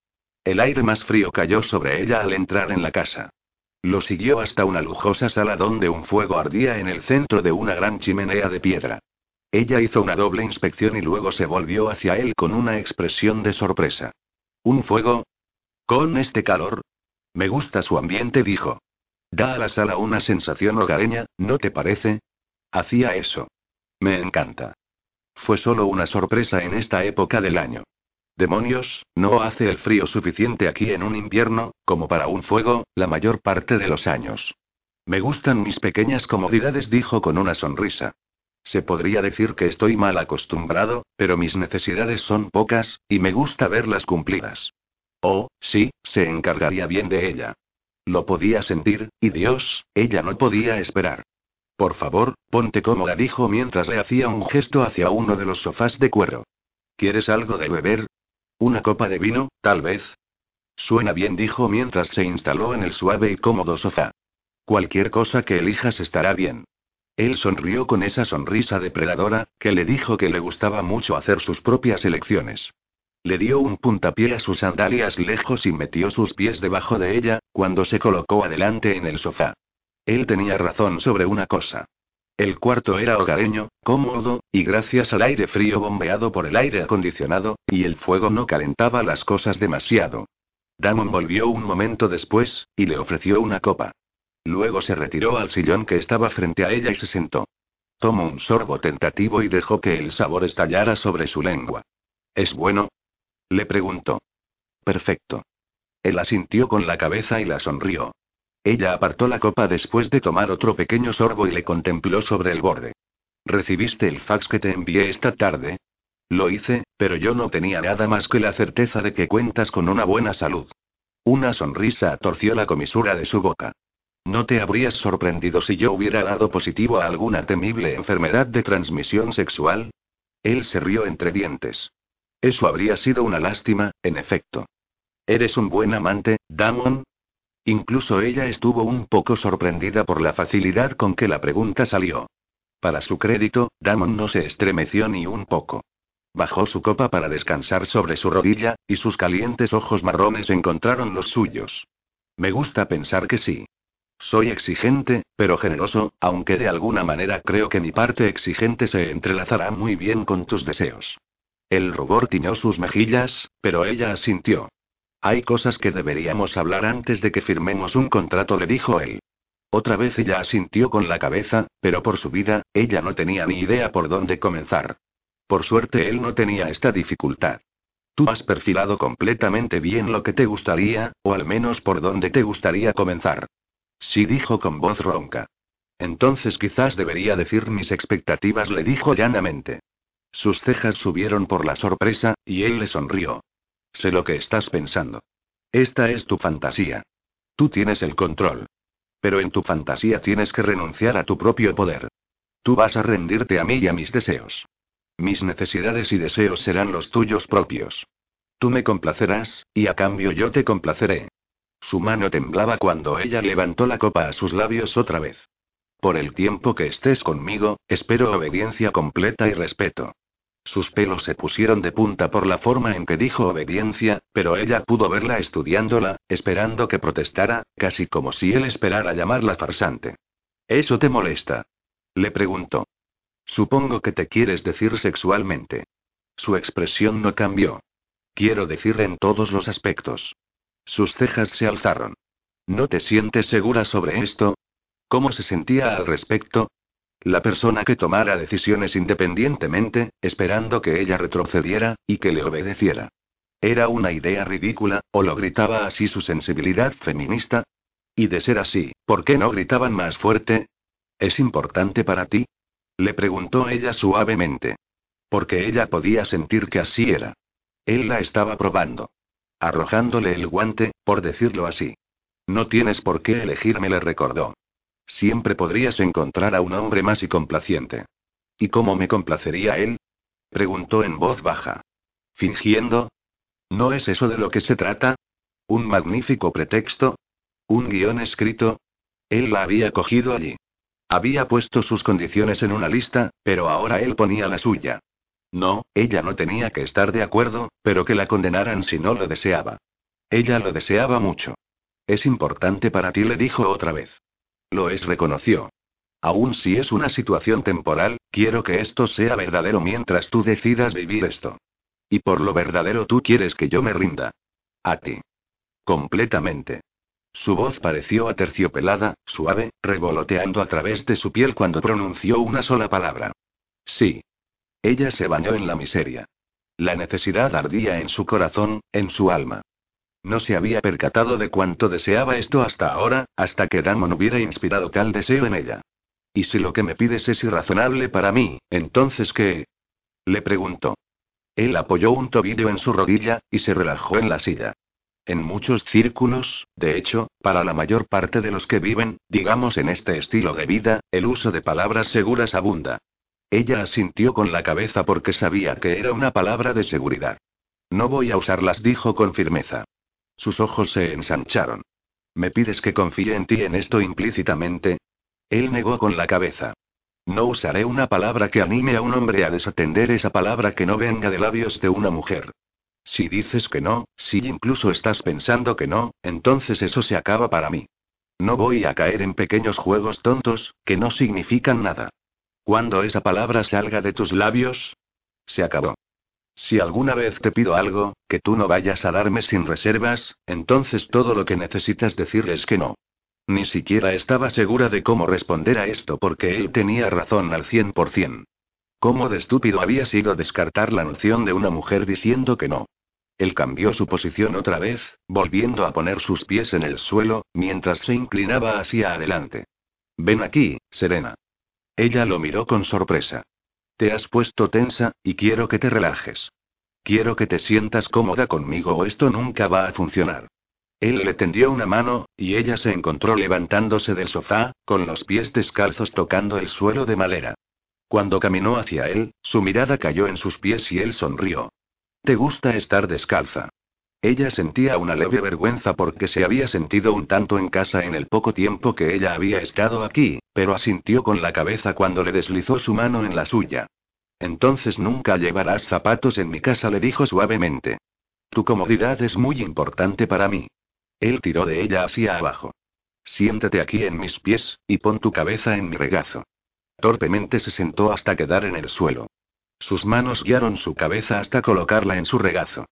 El aire más frío cayó sobre ella al entrar en la casa. Lo siguió hasta una lujosa sala donde un fuego ardía en el centro de una gran chimenea de piedra. Ella hizo una doble inspección y luego se volvió hacia él con una expresión de sorpresa. ¿Un fuego? ¿Con este calor? Me gusta su ambiente, dijo. Da a la sala una sensación hogareña, ¿no te parece? Hacía eso. Me encanta. Fue solo una sorpresa en esta época del año. Demonios, no hace el frío suficiente aquí en un invierno, como para un fuego, la mayor parte de los años. Me gustan mis pequeñas comodidades, dijo con una sonrisa. Se podría decir que estoy mal acostumbrado, pero mis necesidades son pocas, y me gusta verlas cumplidas. Oh, sí, se encargaría bien de ella. Lo podía sentir, y Dios, ella no podía esperar. Por favor, ponte cómoda, dijo mientras le hacía un gesto hacia uno de los sofás de cuero. ¿Quieres algo de beber? ¿Una copa de vino, tal vez? Suena bien, dijo mientras se instaló en el suave y cómodo sofá. Cualquier cosa que elijas estará bien. Él sonrió con esa sonrisa depredadora, que le dijo que le gustaba mucho hacer sus propias elecciones. Le dio un puntapié a sus sandalias lejos y metió sus pies debajo de ella, cuando se colocó adelante en el sofá. Él tenía razón sobre una cosa. El cuarto era hogareño, cómodo, y gracias al aire frío bombeado por el aire acondicionado, y el fuego no calentaba las cosas demasiado. Damon volvió un momento después, y le ofreció una copa. Luego se retiró al sillón que estaba frente a ella y se sentó. Tomó un sorbo tentativo y dejó que el sabor estallara sobre su lengua. ¿Es bueno? Le preguntó. Perfecto. Él asintió con la cabeza y la sonrió. Ella apartó la copa después de tomar otro pequeño sorbo y le contempló sobre el borde. ¿Recibiste el fax que te envié esta tarde? Lo hice, pero yo no tenía nada más que la certeza de que cuentas con una buena salud. Una sonrisa torció la comisura de su boca. ¿No te habrías sorprendido si yo hubiera dado positivo a alguna temible enfermedad de transmisión sexual? Él se rió entre dientes. Eso habría sido una lástima, en efecto. ¿Eres un buen amante, Damon? Incluso ella estuvo un poco sorprendida por la facilidad con que la pregunta salió. Para su crédito, Damon no se estremeció ni un poco. Bajó su copa para descansar sobre su rodilla, y sus calientes ojos marrones encontraron los suyos. Me gusta pensar que sí. Soy exigente, pero generoso, aunque de alguna manera creo que mi parte exigente se entrelazará muy bien con tus deseos. El rubor tiñó sus mejillas, pero ella asintió. Hay cosas que deberíamos hablar antes de que firmemos un contrato, le dijo él. Otra vez ella asintió con la cabeza, pero por su vida, ella no tenía ni idea por dónde comenzar. Por suerte él no tenía esta dificultad. Tú has perfilado completamente bien lo que te gustaría, o al menos por dónde te gustaría comenzar. Sí dijo con voz ronca. Entonces quizás debería decir mis expectativas, le dijo llanamente. Sus cejas subieron por la sorpresa, y él le sonrió. Sé lo que estás pensando. Esta es tu fantasía. Tú tienes el control. Pero en tu fantasía tienes que renunciar a tu propio poder. Tú vas a rendirte a mí y a mis deseos. Mis necesidades y deseos serán los tuyos propios. Tú me complacerás, y a cambio yo te complaceré. Su mano temblaba cuando ella levantó la copa a sus labios otra vez. Por el tiempo que estés conmigo, espero obediencia completa y respeto. Sus pelos se pusieron de punta por la forma en que dijo obediencia, pero ella pudo verla estudiándola, esperando que protestara, casi como si él esperara llamarla farsante. ¿Eso te molesta? Le preguntó. Supongo que te quieres decir sexualmente. Su expresión no cambió. Quiero decir en todos los aspectos. Sus cejas se alzaron. ¿No te sientes segura sobre esto? ¿Cómo se sentía al respecto? La persona que tomara decisiones independientemente, esperando que ella retrocediera, y que le obedeciera. ¿Era una idea ridícula, o lo gritaba así su sensibilidad feminista? Y de ser así, ¿por qué no gritaban más fuerte? ¿Es importante para ti? Le preguntó ella suavemente. Porque ella podía sentir que así era. Él la estaba probando. Arrojándole el guante, por decirlo así. No tienes por qué elegirme, le recordó. Siempre podrías encontrar a un hombre más y complaciente. ¿Y cómo me complacería él? preguntó en voz baja. ¿Fingiendo? ¿No es eso de lo que se trata? ¿Un magnífico pretexto? ¿Un guion escrito? Él la había cogido allí. Había puesto sus condiciones en una lista, pero ahora él ponía la suya. No, ella no tenía que estar de acuerdo, pero que la condenaran si no lo deseaba. Ella lo deseaba mucho. Es importante para ti, le dijo otra vez. Lo es, reconoció. Aún si es una situación temporal, quiero que esto sea verdadero mientras tú decidas vivir esto. Y por lo verdadero tú quieres que yo me rinda. A ti. Completamente. Su voz pareció aterciopelada, suave, revoloteando a través de su piel cuando pronunció una sola palabra. Sí. Ella se bañó en la miseria. La necesidad ardía en su corazón, en su alma. No se había percatado de cuánto deseaba esto hasta ahora, hasta que Damon hubiera inspirado tal deseo en ella. ¿Y si lo que me pides es irrazonable para mí, entonces qué? Le preguntó. Él apoyó un tobillo en su rodilla, y se relajó en la silla. En muchos círculos, de hecho, para la mayor parte de los que viven, digamos en este estilo de vida, el uso de palabras seguras abunda. Ella asintió con la cabeza porque sabía que era una palabra de seguridad. No voy a usarlas, dijo con firmeza. Sus ojos se ensancharon. ¿Me pides que confíe en ti en esto implícitamente? Él negó con la cabeza. No usaré una palabra que anime a un hombre a desatender esa palabra que no venga de labios de una mujer. Si dices que no, si incluso estás pensando que no, entonces eso se acaba para mí. No voy a caer en pequeños juegos tontos, que no significan nada. Cuando esa palabra salga de tus labios, se acabó. Si alguna vez te pido algo, que tú no vayas a darme sin reservas, entonces todo lo que necesitas decir es que no. Ni siquiera estaba segura de cómo responder a esto porque él tenía razón al 100%. ¿Cómo de estúpido había sido descartar la noción de una mujer diciendo que no? Él cambió su posición otra vez, volviendo a poner sus pies en el suelo, mientras se inclinaba hacia adelante. Ven aquí, Serena. Ella lo miró con sorpresa. Te has puesto tensa, y quiero que te relajes. Quiero que te sientas cómoda conmigo o esto nunca va a funcionar. Él le tendió una mano, y ella se encontró levantándose del sofá, con los pies descalzos tocando el suelo de madera. Cuando caminó hacia él, su mirada cayó en sus pies y él sonrió. ¿Te gusta estar descalza? Ella sentía una leve vergüenza porque se había sentido un tanto en casa en el poco tiempo que ella había estado aquí, pero asintió con la cabeza cuando le deslizó su mano en la suya. Entonces nunca llevarás zapatos en mi casa, le dijo suavemente. Tu comodidad es muy importante para mí. Él tiró de ella hacia abajo. Siéntate aquí en mis pies, y pon tu cabeza en mi regazo. Torpemente se sentó hasta quedar en el suelo. Sus manos guiaron su cabeza hasta colocarla en su regazo.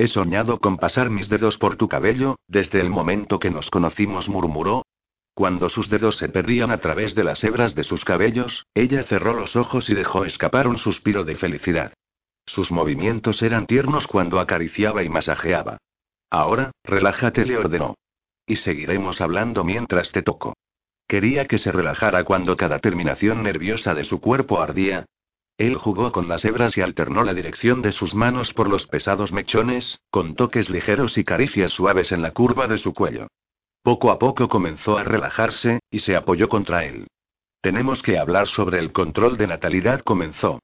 He soñado con pasar mis dedos por tu cabello, desde el momento que nos conocimos, murmuró. Cuando sus dedos se perdían a través de las hebras de sus cabellos, ella cerró los ojos y dejó escapar un suspiro de felicidad. Sus movimientos eran tiernos cuando acariciaba y masajeaba. Ahora, relájate, le ordenó. Y seguiremos hablando mientras te toco. Quería que se relajara cuando cada terminación nerviosa de su cuerpo ardía, él jugó con las hebras y alternó la dirección de sus manos por los pesados mechones, con toques ligeros y caricias suaves en la curva de su cuello. Poco a poco comenzó a relajarse, y se apoyó contra él. Tenemos que hablar sobre el control de natalidad, comenzó.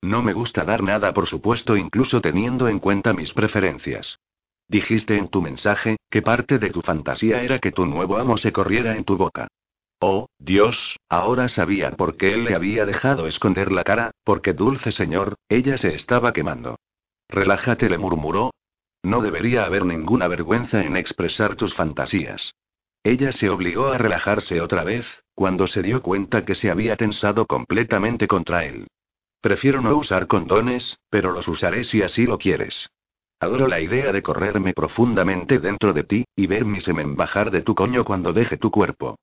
No me gusta dar nada por supuesto, incluso teniendo en cuenta mis preferencias. Dijiste en tu mensaje, que parte de tu fantasía era que tu nuevo amo se corriera en tu boca. Oh, Dios, ahora sabía por qué él le había dejado esconder la cara, porque dulce señor, ella se estaba quemando. Relájate, le murmuró. No debería haber ninguna vergüenza en expresar tus fantasías. Ella se obligó a relajarse otra vez, cuando se dio cuenta que se había tensado completamente contra él. Prefiero no usar condones, pero los usaré si así lo quieres. Adoro la idea de correrme profundamente dentro de ti, y ver mi semen bajar de tu coño cuando deje tu cuerpo.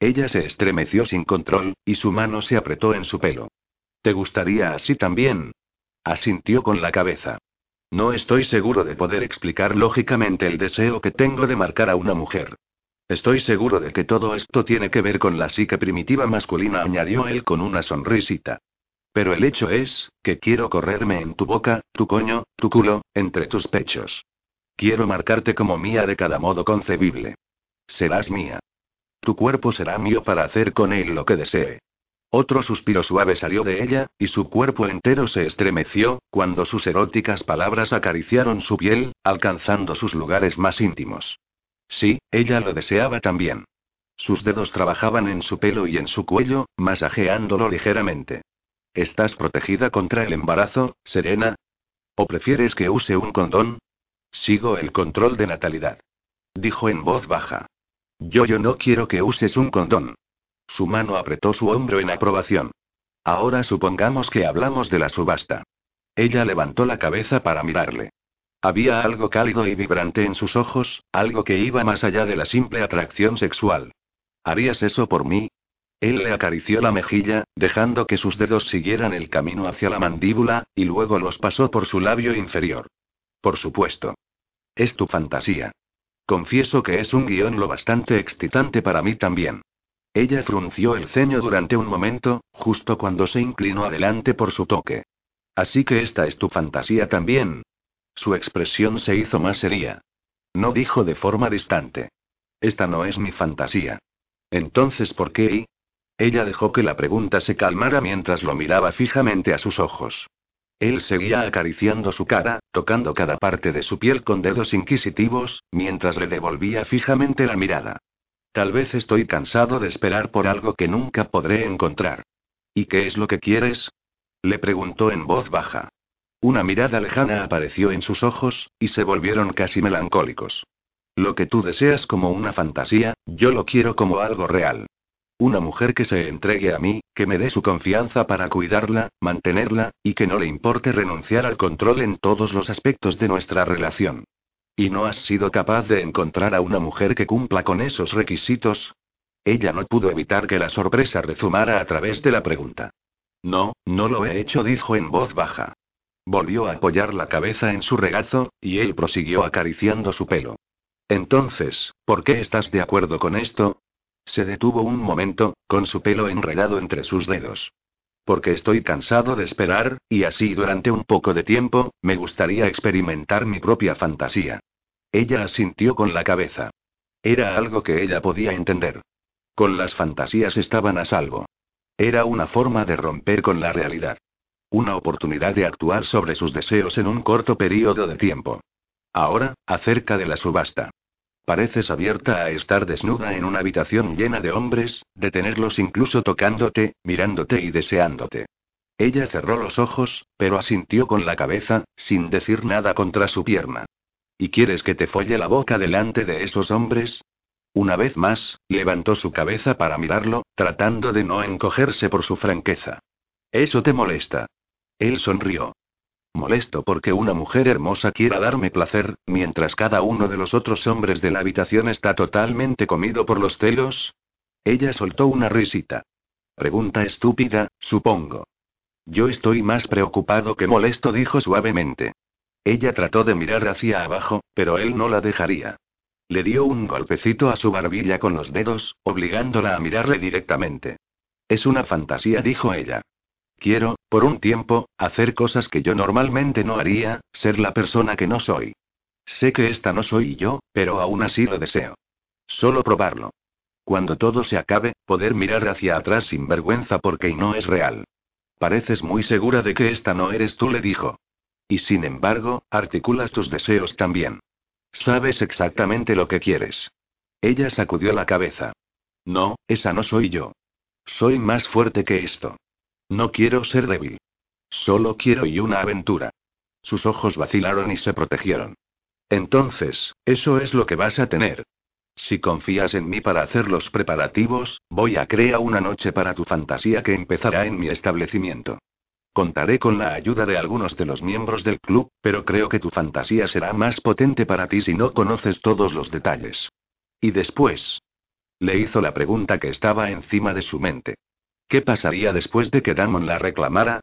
Ella se estremeció sin control, y su mano se apretó en su pelo. ¿Te gustaría así también? Asintió con la cabeza. No estoy seguro de poder explicar lógicamente el deseo que tengo de marcar a una mujer. Estoy seguro de que todo esto tiene que ver con la psique primitiva masculina, añadió él con una sonrisita. Pero el hecho es, que quiero correrme en tu boca, tu coño, tu culo, entre tus pechos. Quiero marcarte como mía de cada modo concebible. Serás mía. Tu cuerpo será mío para hacer con él lo que desee. Otro suspiro suave salió de ella, y su cuerpo entero se estremeció, cuando sus eróticas palabras acariciaron su piel, alcanzando sus lugares más íntimos. Sí, ella lo deseaba también. Sus dedos trabajaban en su pelo y en su cuello, masajeándolo ligeramente. ¿Estás protegida contra el embarazo, Serena? ¿O prefieres que use un condón? Sigo el control de natalidad. Dijo en voz baja. Yo yo no quiero que uses un condón. Su mano apretó su hombro en aprobación. Ahora supongamos que hablamos de la subasta. Ella levantó la cabeza para mirarle. Había algo cálido y vibrante en sus ojos, algo que iba más allá de la simple atracción sexual. ¿Harías eso por mí? Él le acarició la mejilla, dejando que sus dedos siguieran el camino hacia la mandíbula, y luego los pasó por su labio inferior. Por supuesto. Es tu fantasía. Confieso que es un guion lo bastante excitante para mí también. Ella frunció el ceño durante un momento, justo cuando se inclinó adelante por su toque. Así que esta es tu fantasía también. Su expresión se hizo más seria. No dijo de forma distante. Esta no es mi fantasía. Entonces, ¿por qué? Ella dejó que la pregunta se calmara mientras lo miraba fijamente a sus ojos. Él seguía acariciando su cara, tocando cada parte de su piel con dedos inquisitivos, mientras le devolvía fijamente la mirada. Tal vez estoy cansado de esperar por algo que nunca podré encontrar. ¿Y qué es lo que quieres? Le preguntó en voz baja. Una mirada lejana apareció en sus ojos, y se volvieron casi melancólicos. Lo que tú deseas como una fantasía, yo lo quiero como algo real. Una mujer que se entregue a mí, que me dé su confianza para cuidarla, mantenerla, y que no le importe renunciar al control en todos los aspectos de nuestra relación. ¿Y no has sido capaz de encontrar a una mujer que cumpla con esos requisitos? Ella no pudo evitar que la sorpresa rezumara a través de la pregunta. No, no lo he hecho, dijo en voz baja. Volvió a apoyar la cabeza en su regazo, y él prosiguió acariciando su pelo. Entonces, ¿por qué estás de acuerdo con esto? Se detuvo un momento, con su pelo enredado entre sus dedos. Porque estoy cansado de esperar, y así durante un poco de tiempo, me gustaría experimentar mi propia fantasía. Ella asintió con la cabeza. Era algo que ella podía entender. Con las fantasías estaban a salvo. Era una forma de romper con la realidad. Una oportunidad de actuar sobre sus deseos en un corto periodo de tiempo. Ahora, acerca de la subasta. Pareces abierta a estar desnuda en una habitación llena de hombres, de tenerlos incluso tocándote, mirándote y deseándote. Ella cerró los ojos, pero asintió con la cabeza, sin decir nada contra su pierna. ¿Y quieres que te folle la boca delante de esos hombres? Una vez más, levantó su cabeza para mirarlo, tratando de no encogerse por su franqueza. ¿Eso te molesta? Él sonrió. Molesto porque una mujer hermosa quiera darme placer, mientras cada uno de los otros hombres de la habitación está totalmente comido por los celos. Ella soltó una risita. Pregunta estúpida, supongo. Yo estoy más preocupado que molesto, dijo suavemente. Ella trató de mirar hacia abajo, pero él no la dejaría. Le dio un golpecito a su barbilla con los dedos, obligándola a mirarle directamente. Es una fantasía, dijo ella. Quiero, por un tiempo, hacer cosas que yo normalmente no haría, ser la persona que no soy. Sé que esta no soy yo, pero aún así lo deseo. Solo probarlo. Cuando todo se acabe, poder mirar hacia atrás sin vergüenza porque no es real. Pareces muy segura de que esta no eres tú, le dijo. Y sin embargo, articulas tus deseos también. Sabes exactamente lo que quieres. Ella sacudió la cabeza. No, esa no soy yo. Soy más fuerte que esto. No quiero ser débil. Solo quiero y una aventura. Sus ojos vacilaron y se protegieron. Entonces, eso es lo que vas a tener. Si confías en mí para hacer los preparativos, voy a crear una noche para tu fantasía que empezará en mi establecimiento. Contaré con la ayuda de algunos de los miembros del club, pero creo que tu fantasía será más potente para ti si no conoces todos los detalles. ¿Y después? Le hizo la pregunta que estaba encima de su mente. ¿Qué pasaría después de que Damon la reclamara?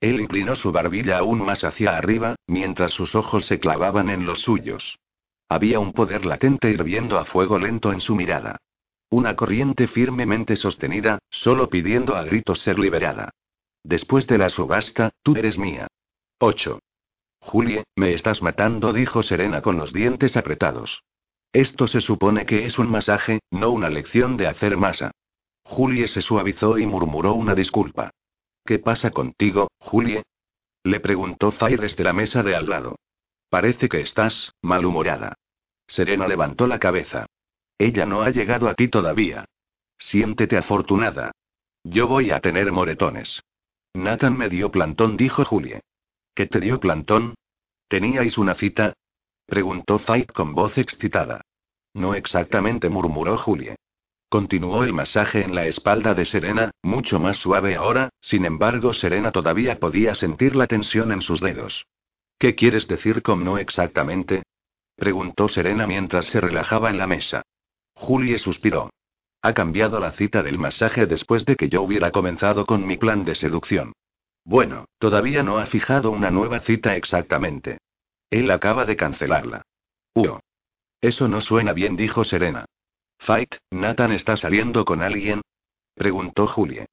Él inclinó su barbilla aún más hacia arriba, mientras sus ojos se clavaban en los suyos. Había un poder latente hirviendo a fuego lento en su mirada. Una corriente firmemente sostenida, solo pidiendo a gritos ser liberada. Después de la subasta, tú eres mía. 8. Julie, me estás matando, dijo Serena con los dientes apretados. Esto se supone que es un masaje, no una lección de hacer masa. Julie se suavizó y murmuró una disculpa. ¿Qué pasa contigo, Julie? Le preguntó Fay desde la mesa de al lado. Parece que estás, malhumorada. Serena levantó la cabeza. Ella no ha llegado aquí todavía. Siéntete afortunada. Yo voy a tener moretones. Nathan me dio plantón, dijo Julie. ¿Qué te dio plantón? ¿Teníais una cita? Preguntó Fight con voz excitada. No exactamente, murmuró Julie. Continuó el masaje en la espalda de Serena, mucho más suave ahora, sin embargo Serena todavía podía sentir la tensión en sus dedos. ¿Qué quieres decir con no exactamente? preguntó Serena mientras se relajaba en la mesa. Julie suspiró. Ha cambiado la cita del masaje después de que yo hubiera comenzado con mi plan de seducción. Bueno, todavía no ha fijado una nueva cita exactamente. Él acaba de cancelarla. Uh. Eso no suena bien, dijo Serena. Fight, ¿Nathan está saliendo con alguien? Preguntó Julie.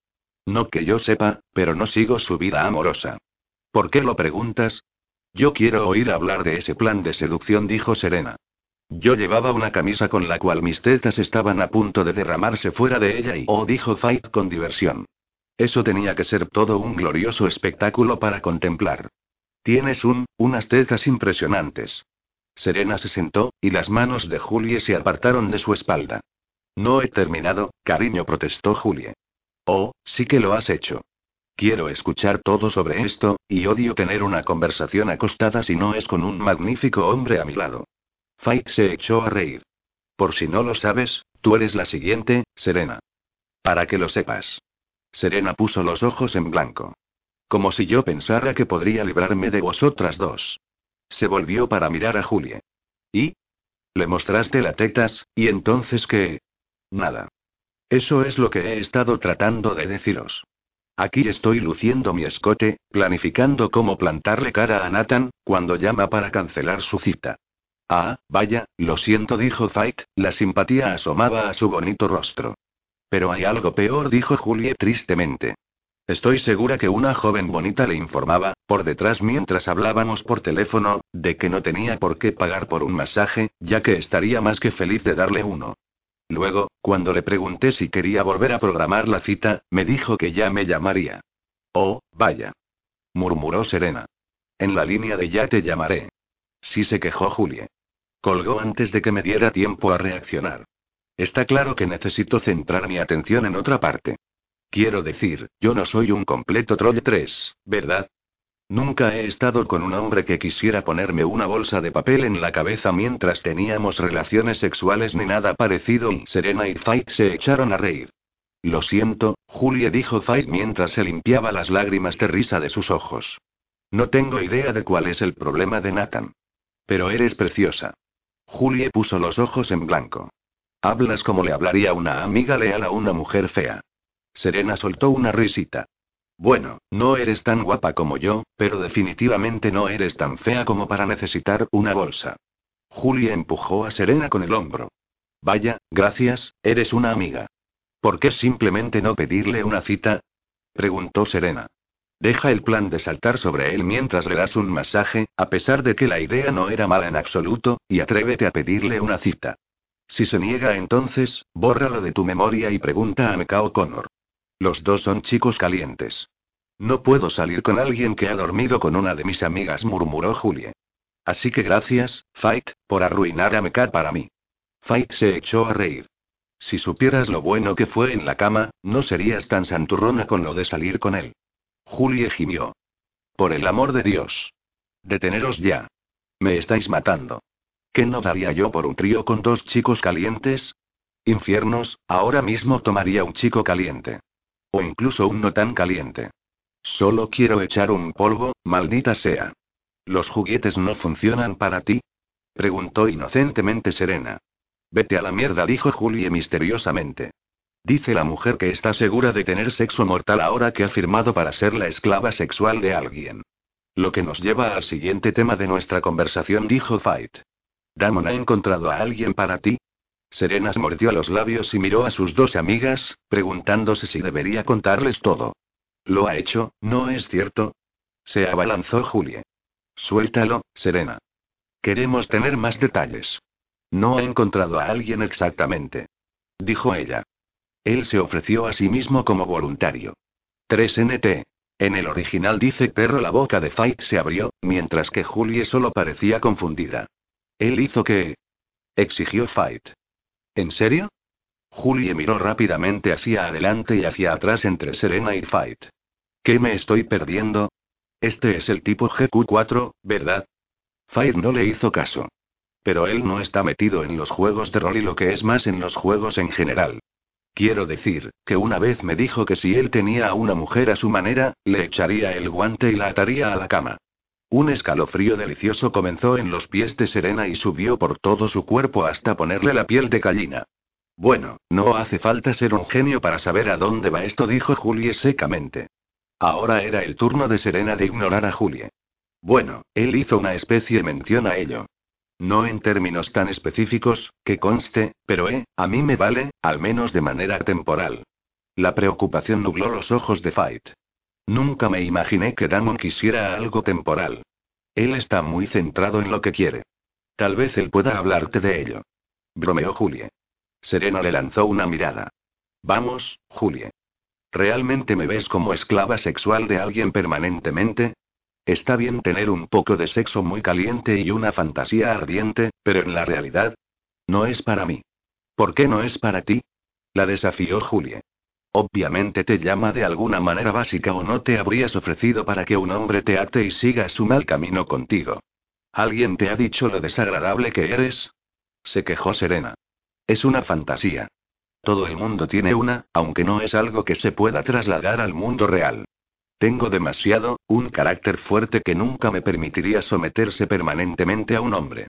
No que yo sepa, pero no sigo su vida amorosa. ¿Por qué lo preguntas? Yo quiero oír hablar de ese plan de seducción, dijo Serena. Yo llevaba una camisa con la cual mis tetas estaban a punto de derramarse fuera de ella y... Oh, dijo Fight con diversión. Eso tenía que ser todo un glorioso espectáculo para contemplar. Tienes un, unas tetas impresionantes. Serena se sentó, y las manos de Julie se apartaron de su espalda. No he terminado, cariño, protestó Julie. Oh, sí que lo has hecho. Quiero escuchar todo sobre esto, y odio tener una conversación acostada si no es con un magnífico hombre a mi lado. Fight se echó a reír. Por si no lo sabes, tú eres la siguiente, Serena. Para que lo sepas. Serena puso los ojos en blanco. Como si yo pensara que podría librarme de vosotras dos. Se volvió para mirar a Julie. ¿Y? Le mostraste las tetas, ¿y entonces qué? Nada. Eso es lo que he estado tratando de deciros. Aquí estoy luciendo mi escote, planificando cómo plantarle cara a Nathan, cuando llama para cancelar su cita. Ah, vaya, lo siento, dijo Fight, la simpatía asomaba a su bonito rostro. Pero hay algo peor, dijo Julie tristemente. Estoy segura que una joven bonita le informaba, por detrás mientras hablábamos por teléfono, de que no tenía por qué pagar por un masaje, ya que estaría más que feliz de darle uno. Luego, cuando le pregunté si quería volver a programar la cita, me dijo que ya me llamaría. Oh, vaya. murmuró Serena. En la línea de ya te llamaré. Sí se quejó Julie. Colgó antes de que me diera tiempo a reaccionar. Está claro que necesito centrar mi atención en otra parte. Quiero decir, yo no soy un completo troll 3, ¿verdad? Nunca he estado con un hombre que quisiera ponerme una bolsa de papel en la cabeza mientras teníamos relaciones sexuales ni nada parecido y Serena y Fight se echaron a reír. Lo siento, Julie dijo Fight mientras se limpiaba las lágrimas de risa de sus ojos. No tengo idea de cuál es el problema de Nathan. Pero eres preciosa. Julie puso los ojos en blanco. Hablas como le hablaría una amiga leal a una mujer fea. Serena soltó una risita. Bueno, no eres tan guapa como yo, pero definitivamente no eres tan fea como para necesitar una bolsa. Julia empujó a Serena con el hombro. Vaya, gracias, eres una amiga. ¿Por qué simplemente no pedirle una cita? preguntó Serena. Deja el plan de saltar sobre él mientras le das un masaje, a pesar de que la idea no era mala en absoluto, y atrévete a pedirle una cita. Si se niega entonces, bórralo de tu memoria y pregunta a Mekao Connor. Los dos son chicos calientes. No puedo salir con alguien que ha dormido con una de mis amigas, murmuró Julie. Así que gracias, Fight, por arruinar a Mekat para mí. Fight se echó a reír. Si supieras lo bueno que fue en la cama, no serías tan santurrona con lo de salir con él. Julie gimió. Por el amor de Dios. Deteneros ya. Me estáis matando. ¿Qué no daría yo por un trío con dos chicos calientes? Infiernos, ahora mismo tomaría un chico caliente. O incluso un no tan caliente. Solo quiero echar un polvo, maldita sea. ¿Los juguetes no funcionan para ti? Preguntó inocentemente Serena. Vete a la mierda, dijo Julie misteriosamente. Dice la mujer que está segura de tener sexo mortal ahora que ha firmado para ser la esclava sexual de alguien. Lo que nos lleva al siguiente tema de nuestra conversación, dijo Fight. ¿Damon ha encontrado a alguien para ti? Serena mordió los labios y miró a sus dos amigas, preguntándose si debería contarles todo. Lo ha hecho, ¿no es cierto? Se abalanzó Julie. Suéltalo, Serena. Queremos tener más detalles. No ha encontrado a alguien exactamente. Dijo ella. Él se ofreció a sí mismo como voluntario. 3NT. En el original dice perro la boca de Fight se abrió, mientras que Julie solo parecía confundida. Él hizo que... exigió Fight. ¿En serio? Julie miró rápidamente hacia adelante y hacia atrás entre Serena y Fight. ¿Qué me estoy perdiendo? Este es el tipo GQ4, ¿verdad? Fight no le hizo caso. Pero él no está metido en los juegos de rol y lo que es más en los juegos en general. Quiero decir, que una vez me dijo que si él tenía a una mujer a su manera, le echaría el guante y la ataría a la cama. Un escalofrío delicioso comenzó en los pies de Serena y subió por todo su cuerpo hasta ponerle la piel de gallina. Bueno, no hace falta ser un genio para saber a dónde va esto, dijo Julie secamente. Ahora era el turno de Serena de ignorar a Julie. Bueno, él hizo una especie mención a ello. No en términos tan específicos, que conste, pero eh, a mí me vale, al menos de manera temporal. La preocupación nubló los ojos de Fight. Nunca me imaginé que Damon quisiera algo temporal. Él está muy centrado en lo que quiere. Tal vez él pueda hablarte de ello. Bromeó Julie. Serena le lanzó una mirada. Vamos, Julie. ¿Realmente me ves como esclava sexual de alguien permanentemente? Está bien tener un poco de sexo muy caliente y una fantasía ardiente, pero en la realidad, no es para mí. ¿Por qué no es para ti? La desafió Julie. Obviamente te llama de alguna manera básica o no te habrías ofrecido para que un hombre te ate y siga su mal camino contigo. ¿Alguien te ha dicho lo desagradable que eres? Se quejó Serena. Es una fantasía. Todo el mundo tiene una, aunque no es algo que se pueda trasladar al mundo real. Tengo demasiado, un carácter fuerte que nunca me permitiría someterse permanentemente a un hombre.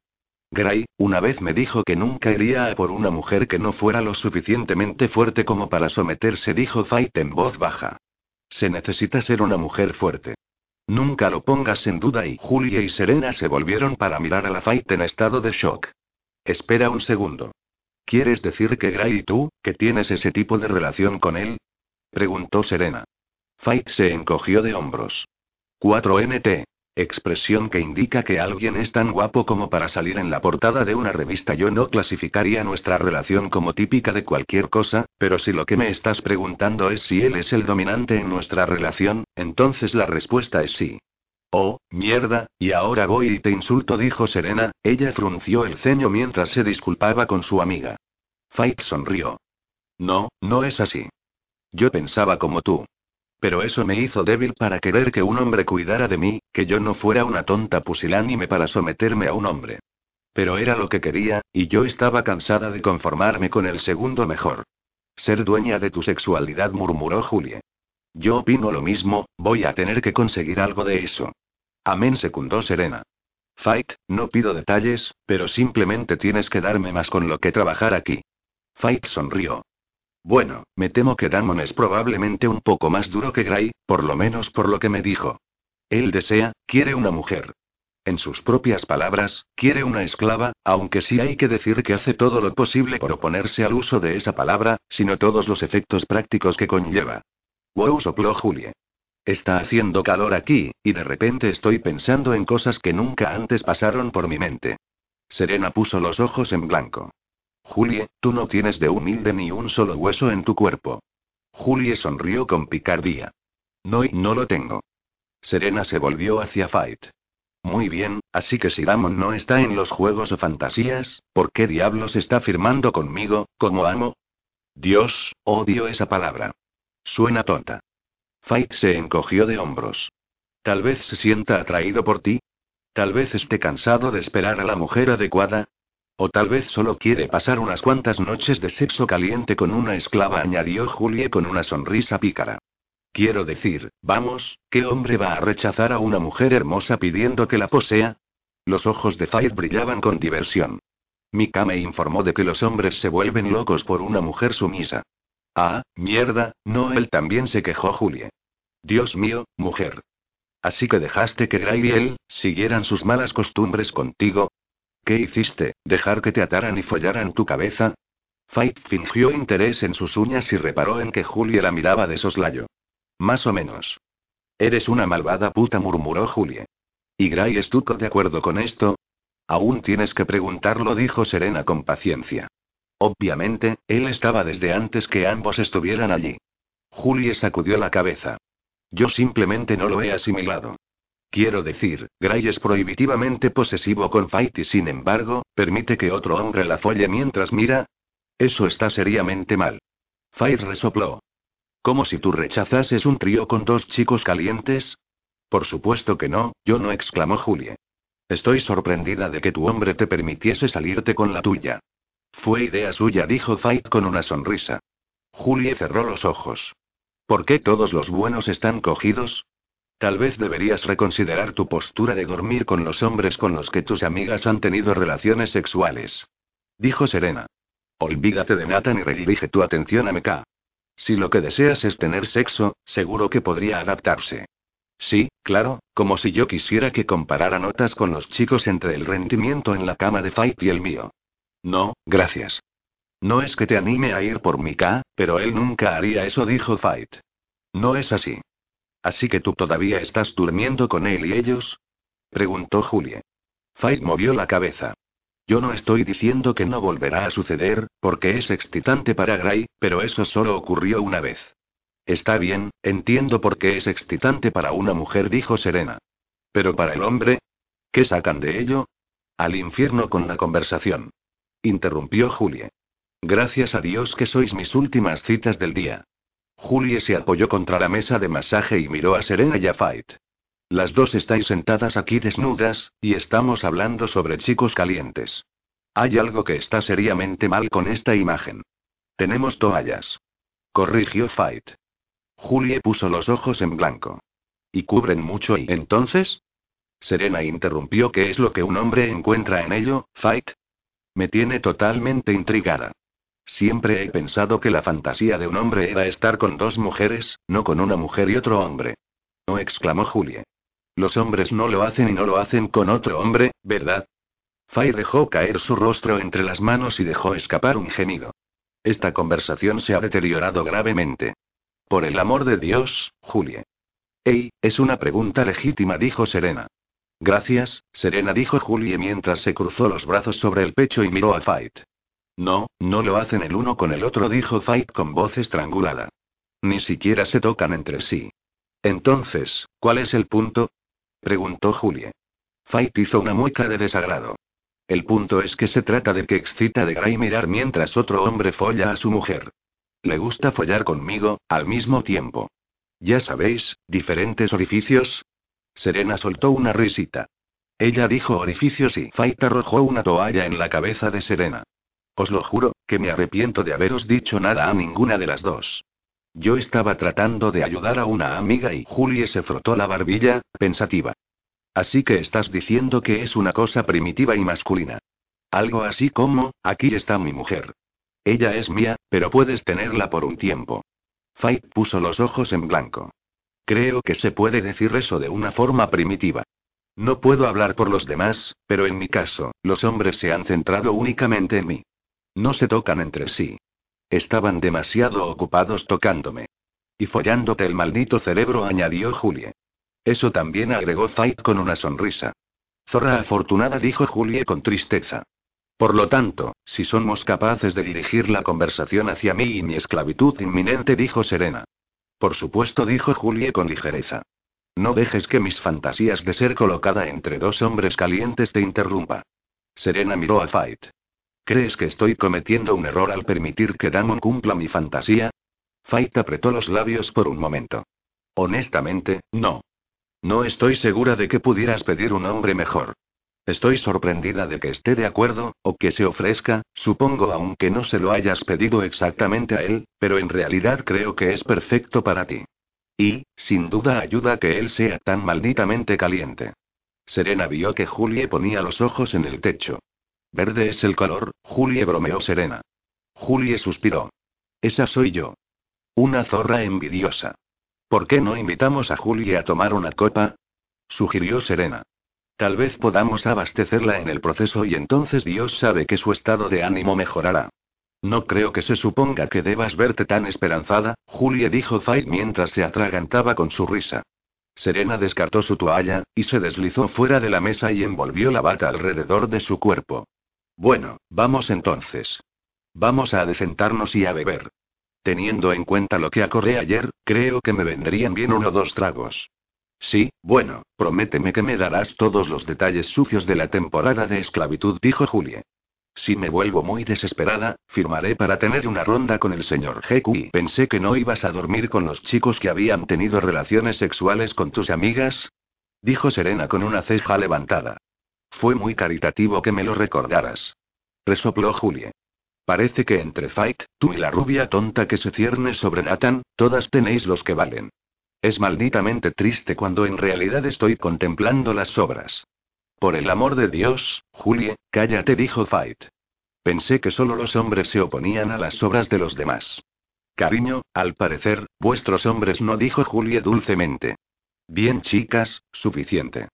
Gray, una vez me dijo que nunca iría a por una mujer que no fuera lo suficientemente fuerte como para someterse, dijo Fight en voz baja. Se necesita ser una mujer fuerte. Nunca lo pongas en duda y Julia y Serena se volvieron para mirar a la Fight en estado de shock. Espera un segundo. ¿Quieres decir que Gray y tú, que tienes ese tipo de relación con él? preguntó Serena. Fight se encogió de hombros. 4NT. Expresión que indica que alguien es tan guapo como para salir en la portada de una revista. Yo no clasificaría nuestra relación como típica de cualquier cosa, pero si lo que me estás preguntando es si él es el dominante en nuestra relación, entonces la respuesta es sí. Oh, mierda, y ahora voy y te insulto, dijo Serena, ella frunció el ceño mientras se disculpaba con su amiga. Fight sonrió. No, no es así. Yo pensaba como tú. Pero eso me hizo débil para querer que un hombre cuidara de mí, que yo no fuera una tonta pusilánime para someterme a un hombre. Pero era lo que quería, y yo estaba cansada de conformarme con el segundo mejor. Ser dueña de tu sexualidad, murmuró Julie. Yo opino lo mismo, voy a tener que conseguir algo de eso. Amén, secundó Serena. Fight, no pido detalles, pero simplemente tienes que darme más con lo que trabajar aquí. Fight sonrió. Bueno, me temo que Damon es probablemente un poco más duro que Gray, por lo menos por lo que me dijo. Él desea, quiere una mujer. En sus propias palabras, quiere una esclava, aunque sí hay que decir que hace todo lo posible por oponerse al uso de esa palabra, sino todos los efectos prácticos que conlleva. Wow, sopló Julie. Está haciendo calor aquí, y de repente estoy pensando en cosas que nunca antes pasaron por mi mente. Serena puso los ojos en blanco. Julie, tú no tienes de humilde ni un solo hueso en tu cuerpo. Julie sonrió con picardía. No y no lo tengo. Serena se volvió hacia Fight. Muy bien, así que si Damon no está en los juegos o fantasías, ¿por qué diablos está firmando conmigo, como amo? Dios, odio esa palabra. Suena tonta. Fight se encogió de hombros. Tal vez se sienta atraído por ti. Tal vez esté cansado de esperar a la mujer adecuada, o tal vez solo quiere pasar unas cuantas noches de sexo caliente con una esclava, añadió Julie con una sonrisa pícara. Quiero decir, vamos, ¿qué hombre va a rechazar a una mujer hermosa pidiendo que la posea? Los ojos de Fire brillaban con diversión. Mika me informó de que los hombres se vuelven locos por una mujer sumisa. Ah, mierda, no, él también se quejó Julie. Dios mío, mujer. Así que dejaste que Gray y él siguieran sus malas costumbres contigo, ¿Qué hiciste? ¿Dejar que te ataran y follaran tu cabeza? Fight fingió interés en sus uñas y reparó en que Julie la miraba de soslayo. Más o menos. Eres una malvada puta, murmuró Julie. ¿Y Gray estuvo de acuerdo con esto? Aún tienes que preguntarlo, dijo Serena con paciencia. Obviamente, él estaba desde antes que ambos estuvieran allí. Julie sacudió la cabeza. Yo simplemente no lo he asimilado. Quiero decir, Gray es prohibitivamente posesivo con Fight y sin embargo, permite que otro hombre la folle mientras mira. Eso está seriamente mal. Fight resopló. ¿Como si tú rechazases un trío con dos chicos calientes? Por supuesto que no, yo no, exclamó Julie. Estoy sorprendida de que tu hombre te permitiese salirte con la tuya. Fue idea suya, dijo Fight con una sonrisa. Julie cerró los ojos. ¿Por qué todos los buenos están cogidos? Tal vez deberías reconsiderar tu postura de dormir con los hombres con los que tus amigas han tenido relaciones sexuales. Dijo Serena. Olvídate de Nathan y redirige tu atención a Meka. Si lo que deseas es tener sexo, seguro que podría adaptarse. Sí, claro, como si yo quisiera que comparara notas con los chicos entre el rendimiento en la cama de Fight y el mío. No, gracias. No es que te anime a ir por Mika, pero él nunca haría eso, dijo Fight. No es así. ¿Así que tú todavía estás durmiendo con él y ellos? preguntó Julie. Fight movió la cabeza. Yo no estoy diciendo que no volverá a suceder, porque es excitante para Gray, pero eso solo ocurrió una vez. Está bien, entiendo por qué es excitante para una mujer, dijo Serena. Pero para el hombre, ¿qué sacan de ello? Al infierno con la conversación. Interrumpió Julie. Gracias a Dios que sois mis últimas citas del día. Julie se apoyó contra la mesa de masaje y miró a Serena y a Fight. Las dos estáis sentadas aquí desnudas, y estamos hablando sobre chicos calientes. Hay algo que está seriamente mal con esta imagen. Tenemos toallas. Corrigió Fight. Julie puso los ojos en blanco. ¿Y cubren mucho y entonces? Serena interrumpió qué es lo que un hombre encuentra en ello, Fight. Me tiene totalmente intrigada. Siempre he pensado que la fantasía de un hombre era estar con dos mujeres, no con una mujer y otro hombre. No exclamó Julie. Los hombres no lo hacen y no lo hacen con otro hombre, ¿verdad? Fay dejó caer su rostro entre las manos y dejó escapar un gemido. Esta conversación se ha deteriorado gravemente. Por el amor de Dios, Julie. Ey, es una pregunta legítima, dijo Serena. Gracias, Serena dijo Julie mientras se cruzó los brazos sobre el pecho y miró a Fight. No, no lo hacen el uno con el otro, dijo Fight con voz estrangulada. Ni siquiera se tocan entre sí. Entonces, ¿cuál es el punto? preguntó Julie. Fight hizo una mueca de desagrado. El punto es que se trata de que excita de Gray mirar mientras otro hombre folla a su mujer. Le gusta follar conmigo, al mismo tiempo. Ya sabéis, diferentes orificios. Serena soltó una risita. Ella dijo orificios y Fight arrojó una toalla en la cabeza de Serena. Os lo juro, que me arrepiento de haberos dicho nada a ninguna de las dos. Yo estaba tratando de ayudar a una amiga y Julie se frotó la barbilla, pensativa. Así que estás diciendo que es una cosa primitiva y masculina. Algo así como, aquí está mi mujer. Ella es mía, pero puedes tenerla por un tiempo. Fight puso los ojos en blanco. Creo que se puede decir eso de una forma primitiva. No puedo hablar por los demás, pero en mi caso, los hombres se han centrado únicamente en mí. No se tocan entre sí. Estaban demasiado ocupados tocándome. Y follándote el maldito cerebro, añadió Julie. Eso también agregó Fight con una sonrisa. Zorra afortunada, dijo Julie con tristeza. Por lo tanto, si somos capaces de dirigir la conversación hacia mí y mi esclavitud inminente, dijo Serena. Por supuesto, dijo Julie con ligereza. No dejes que mis fantasías de ser colocada entre dos hombres calientes te interrumpa. Serena miró a Fight. ¿Crees que estoy cometiendo un error al permitir que Damon cumpla mi fantasía? Fight apretó los labios por un momento. Honestamente, no. No estoy segura de que pudieras pedir un hombre mejor. Estoy sorprendida de que esté de acuerdo, o que se ofrezca, supongo aunque no se lo hayas pedido exactamente a él, pero en realidad creo que es perfecto para ti. Y, sin duda ayuda que él sea tan malditamente caliente. Serena vio que Julie ponía los ojos en el techo. Verde es el color, Julie bromeó serena. Julie suspiró. Esa soy yo. Una zorra envidiosa. ¿Por qué no invitamos a Julie a tomar una copa? sugirió Serena. Tal vez podamos abastecerla en el proceso y entonces Dios sabe que su estado de ánimo mejorará. No creo que se suponga que debas verte tan esperanzada, Julie dijo Fight mientras se atragantaba con su risa. Serena descartó su toalla, y se deslizó fuera de la mesa y envolvió la bata alrededor de su cuerpo. Bueno, vamos entonces. Vamos a decentarnos y a beber. Teniendo en cuenta lo que acordé ayer, creo que me vendrían bien uno o dos tragos. Sí, bueno, prométeme que me darás todos los detalles sucios de la temporada de esclavitud, dijo Julie. Si me vuelvo muy desesperada, firmaré para tener una ronda con el señor y pensé que no ibas a dormir con los chicos que habían tenido relaciones sexuales con tus amigas. Dijo Serena con una ceja levantada. Fue muy caritativo que me lo recordaras. Resopló Julie. Parece que entre Fight, tú y la rubia tonta que se cierne sobre Nathan, todas tenéis los que valen. Es malditamente triste cuando en realidad estoy contemplando las obras. Por el amor de Dios, Julie, cállate, dijo Fight. Pensé que solo los hombres se oponían a las obras de los demás. Cariño, al parecer, vuestros hombres no, dijo Julie dulcemente. Bien, chicas, suficiente.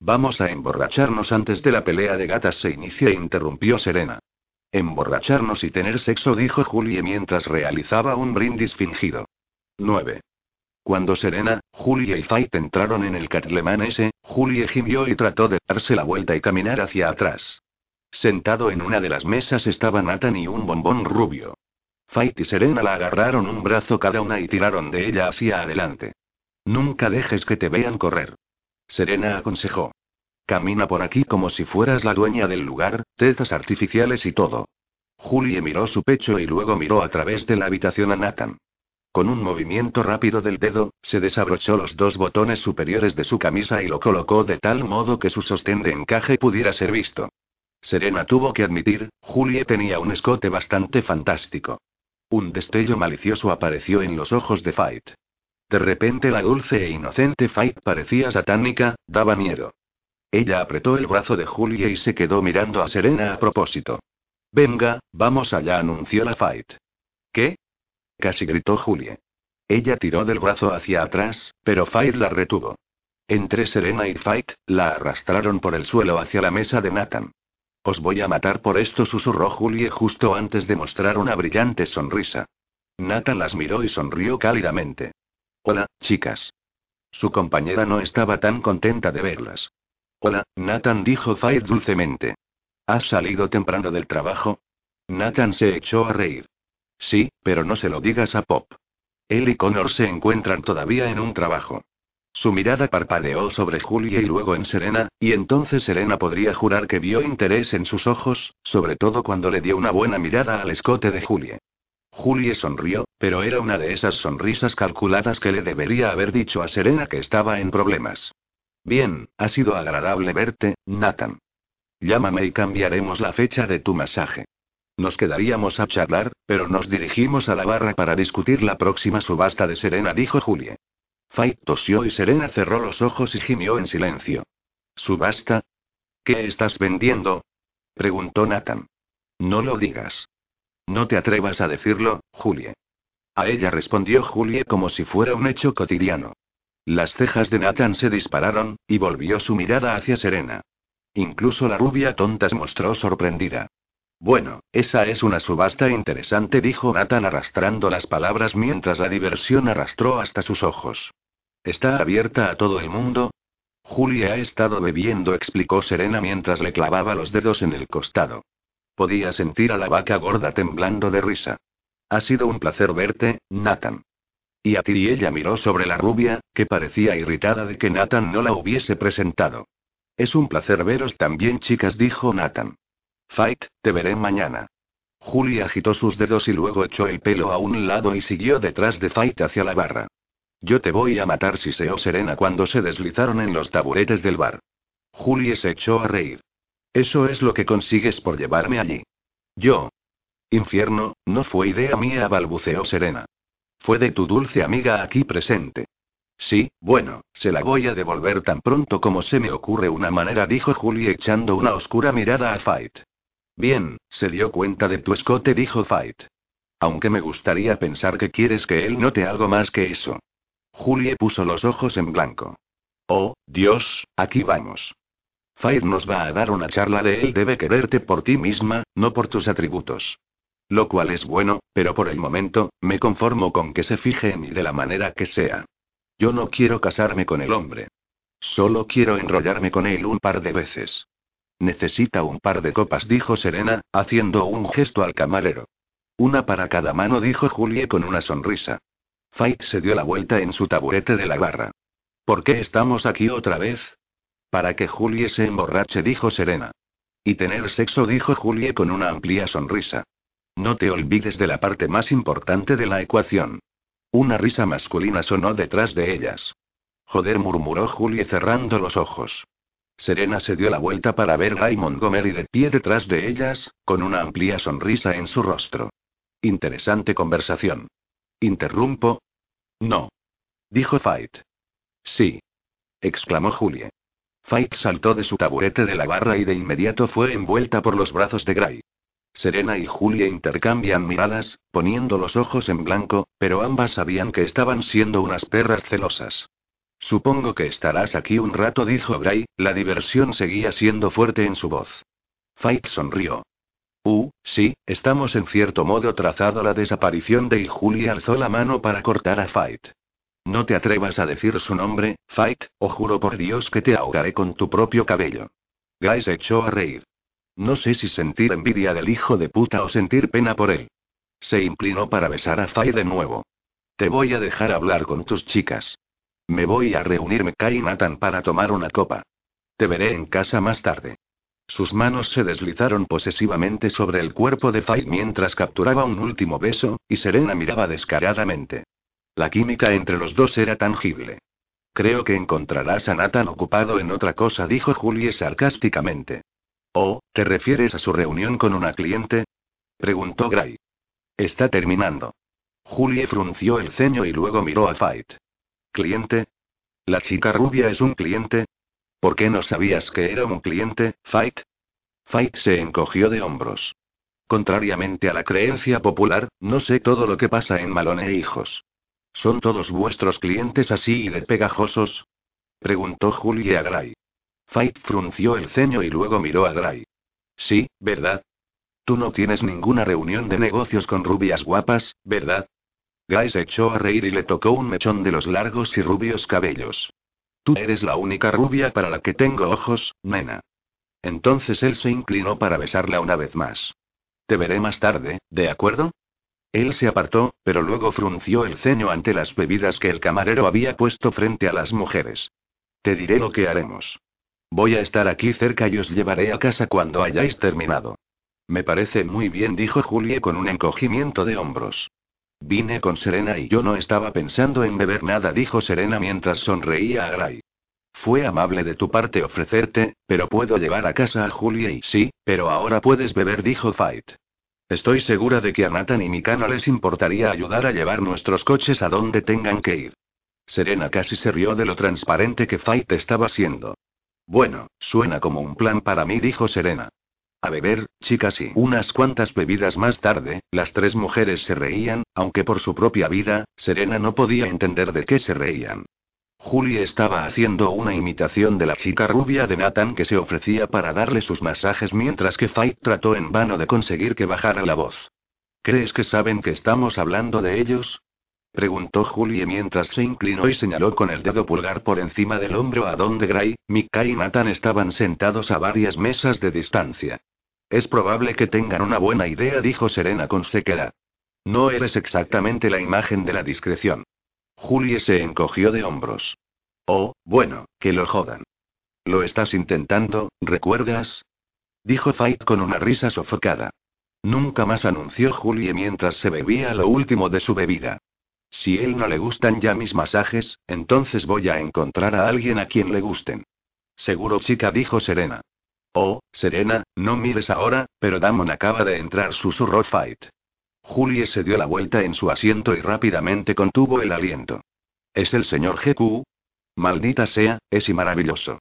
Vamos a emborracharnos antes de la pelea de gatas se inicia, interrumpió Serena. Emborracharnos y tener sexo, dijo Julie mientras realizaba un brindis fingido. 9. Cuando Serena, Julie y Fight entraron en el Catlemán S, Julie gimió y trató de darse la vuelta y caminar hacia atrás. Sentado en una de las mesas estaba Nathan y un bombón rubio. Fight y Serena la agarraron un brazo cada una y tiraron de ella hacia adelante. Nunca dejes que te vean correr. Serena aconsejó. Camina por aquí como si fueras la dueña del lugar, tezas artificiales y todo. Julie miró su pecho y luego miró a través de la habitación a Nathan. Con un movimiento rápido del dedo, se desabrochó los dos botones superiores de su camisa y lo colocó de tal modo que su sostén de encaje pudiera ser visto. Serena tuvo que admitir, Julie tenía un escote bastante fantástico. Un destello malicioso apareció en los ojos de Fight. De repente la dulce e inocente Fight parecía satánica, daba miedo. Ella apretó el brazo de Julie y se quedó mirando a Serena a propósito. Venga, vamos allá, anunció la Fight. ¿Qué? Casi gritó Julie. Ella tiró del brazo hacia atrás, pero Fight la retuvo. Entre Serena y Fight, la arrastraron por el suelo hacia la mesa de Nathan. Os voy a matar por esto, susurró Julie justo antes de mostrar una brillante sonrisa. Nathan las miró y sonrió cálidamente. Hola, chicas. Su compañera no estaba tan contenta de verlas. Hola, Nathan dijo Fight dulcemente. ¿Has salido temprano del trabajo? Nathan se echó a reír. Sí, pero no se lo digas a Pop. Él y Connor se encuentran todavía en un trabajo. Su mirada parpadeó sobre Julia y luego en Serena, y entonces Serena podría jurar que vio interés en sus ojos, sobre todo cuando le dio una buena mirada al escote de Julie. Julie sonrió, pero era una de esas sonrisas calculadas que le debería haber dicho a Serena que estaba en problemas. Bien, ha sido agradable verte, Nathan. Llámame y cambiaremos la fecha de tu masaje. Nos quedaríamos a charlar, pero nos dirigimos a la barra para discutir la próxima subasta de Serena, dijo Julie. Fight tosió y Serena cerró los ojos y gimió en silencio. ¿Subasta? ¿Qué estás vendiendo? preguntó Nathan. No lo digas. No te atrevas a decirlo, Julie. A ella respondió Julie como si fuera un hecho cotidiano. Las cejas de Nathan se dispararon, y volvió su mirada hacia Serena. Incluso la rubia tonta se mostró sorprendida. Bueno, esa es una subasta interesante, dijo Nathan arrastrando las palabras mientras la diversión arrastró hasta sus ojos. ¿Está abierta a todo el mundo? Julia ha estado bebiendo, explicó Serena mientras le clavaba los dedos en el costado. Podía sentir a la vaca gorda temblando de risa. Ha sido un placer verte, Nathan. Y a ti y ella miró sobre la rubia, que parecía irritada de que Nathan no la hubiese presentado. Es un placer veros también, chicas, dijo Nathan. Fight, te veré mañana. Julie agitó sus dedos y luego echó el pelo a un lado y siguió detrás de Fight hacia la barra. Yo te voy a matar si seo serena cuando se deslizaron en los taburetes del bar. Julie se echó a reír. Eso es lo que consigues por llevarme allí. Yo. Infierno, no fue idea mía, balbuceó Serena. Fue de tu dulce amiga aquí presente. Sí, bueno, se la voy a devolver tan pronto como se me ocurre una manera, dijo Julie echando una oscura mirada a Fight. Bien, se dio cuenta de tu escote, dijo Fight. Aunque me gustaría pensar que quieres que él note algo más que eso. Julie puso los ojos en blanco. Oh, Dios, aquí vamos. Fight nos va a dar una charla de él debe quererte por ti misma, no por tus atributos. Lo cual es bueno, pero por el momento, me conformo con que se fije en mí de la manera que sea. Yo no quiero casarme con el hombre. Solo quiero enrollarme con él un par de veces. Necesita un par de copas, dijo Serena, haciendo un gesto al camarero. Una para cada mano, dijo Julie con una sonrisa. Fight se dio la vuelta en su taburete de la barra. ¿Por qué estamos aquí otra vez? Para que Julie se emborrache, dijo Serena. Y tener sexo, dijo Julie con una amplia sonrisa. No te olvides de la parte más importante de la ecuación. Una risa masculina sonó detrás de ellas. Joder, murmuró Julie cerrando los ojos. Serena se dio la vuelta para ver a Guy Montgomery de pie detrás de ellas, con una amplia sonrisa en su rostro. Interesante conversación. ¿Interrumpo? No. Dijo Fight. Sí. exclamó Julie. Fight saltó de su taburete de la barra y de inmediato fue envuelta por los brazos de Gray. Serena y Julie intercambian miradas, poniendo los ojos en blanco, pero ambas sabían que estaban siendo unas perras celosas. Supongo que estarás aquí un rato, dijo Gray, la diversión seguía siendo fuerte en su voz. Fight sonrió. Uh, sí, estamos en cierto modo trazado la desaparición de y Julie alzó la mano para cortar a Fight. No te atrevas a decir su nombre, Fight, o juro por Dios que te ahogaré con tu propio cabello. Guy se echó a reír. No sé si sentir envidia del hijo de puta o sentir pena por él. Se inclinó para besar a Fight de nuevo. Te voy a dejar hablar con tus chicas. Me voy a reunirme Kai y Nathan para tomar una copa. Te veré en casa más tarde. Sus manos se deslizaron posesivamente sobre el cuerpo de Fight mientras capturaba un último beso, y Serena miraba descaradamente. La química entre los dos era tangible. Creo que encontrarás a Nathan ocupado en otra cosa, dijo Julie sarcásticamente. ¿Oh, te refieres a su reunión con una cliente? preguntó Gray. Está terminando. Julie frunció el ceño y luego miró a Fight. ¿Cliente? ¿La chica rubia es un cliente? ¿Por qué no sabías que era un cliente, Fight? Fight se encogió de hombros. Contrariamente a la creencia popular, no sé todo lo que pasa en Malone e Hijos. ¿Son todos vuestros clientes así y de pegajosos? Preguntó Julie a Gray. Fight frunció el ceño y luego miró a Gray. Sí, ¿verdad? Tú no tienes ninguna reunión de negocios con rubias guapas, ¿verdad? Gray se echó a reír y le tocó un mechón de los largos y rubios cabellos. Tú eres la única rubia para la que tengo ojos, nena. Entonces él se inclinó para besarla una vez más. Te veré más tarde, ¿de acuerdo? Él se apartó, pero luego frunció el ceño ante las bebidas que el camarero había puesto frente a las mujeres. Te diré lo que haremos. Voy a estar aquí cerca y os llevaré a casa cuando hayáis terminado. Me parece muy bien, dijo Julie con un encogimiento de hombros. Vine con Serena y yo no estaba pensando en beber nada, dijo Serena mientras sonreía a Gray. Fue amable de tu parte ofrecerte, pero puedo llevar a casa a Julia y sí, pero ahora puedes beber, dijo Fight. Estoy segura de que a Nathan y Mika no les importaría ayudar a llevar nuestros coches a donde tengan que ir. Serena casi se rió de lo transparente que Fight estaba siendo. Bueno, suena como un plan para mí, dijo Serena. A beber, chicas, y unas cuantas bebidas más tarde, las tres mujeres se reían, aunque por su propia vida, Serena no podía entender de qué se reían. Julie estaba haciendo una imitación de la chica rubia de Nathan que se ofrecía para darle sus masajes mientras que Fight trató en vano de conseguir que bajara la voz. ¿Crees que saben que estamos hablando de ellos? Preguntó Julie mientras se inclinó y señaló con el dedo pulgar por encima del hombro a donde Gray, Mika y Nathan estaban sentados a varias mesas de distancia. Es probable que tengan una buena idea, dijo Serena con sequedad. No eres exactamente la imagen de la discreción. Julie se encogió de hombros. Oh, bueno, que lo jodan. Lo estás intentando, ¿recuerdas? Dijo Fight con una risa sofocada. Nunca más anunció Julie mientras se bebía lo último de su bebida. Si él no le gustan ya mis masajes, entonces voy a encontrar a alguien a quien le gusten. Seguro chica, dijo Serena. Oh, Serena, no mires ahora, pero Damon acaba de entrar, susurró Fight. Julie se dio la vuelta en su asiento y rápidamente contuvo el aliento. ¿Es el señor GQ? Maldita sea, es y maravilloso.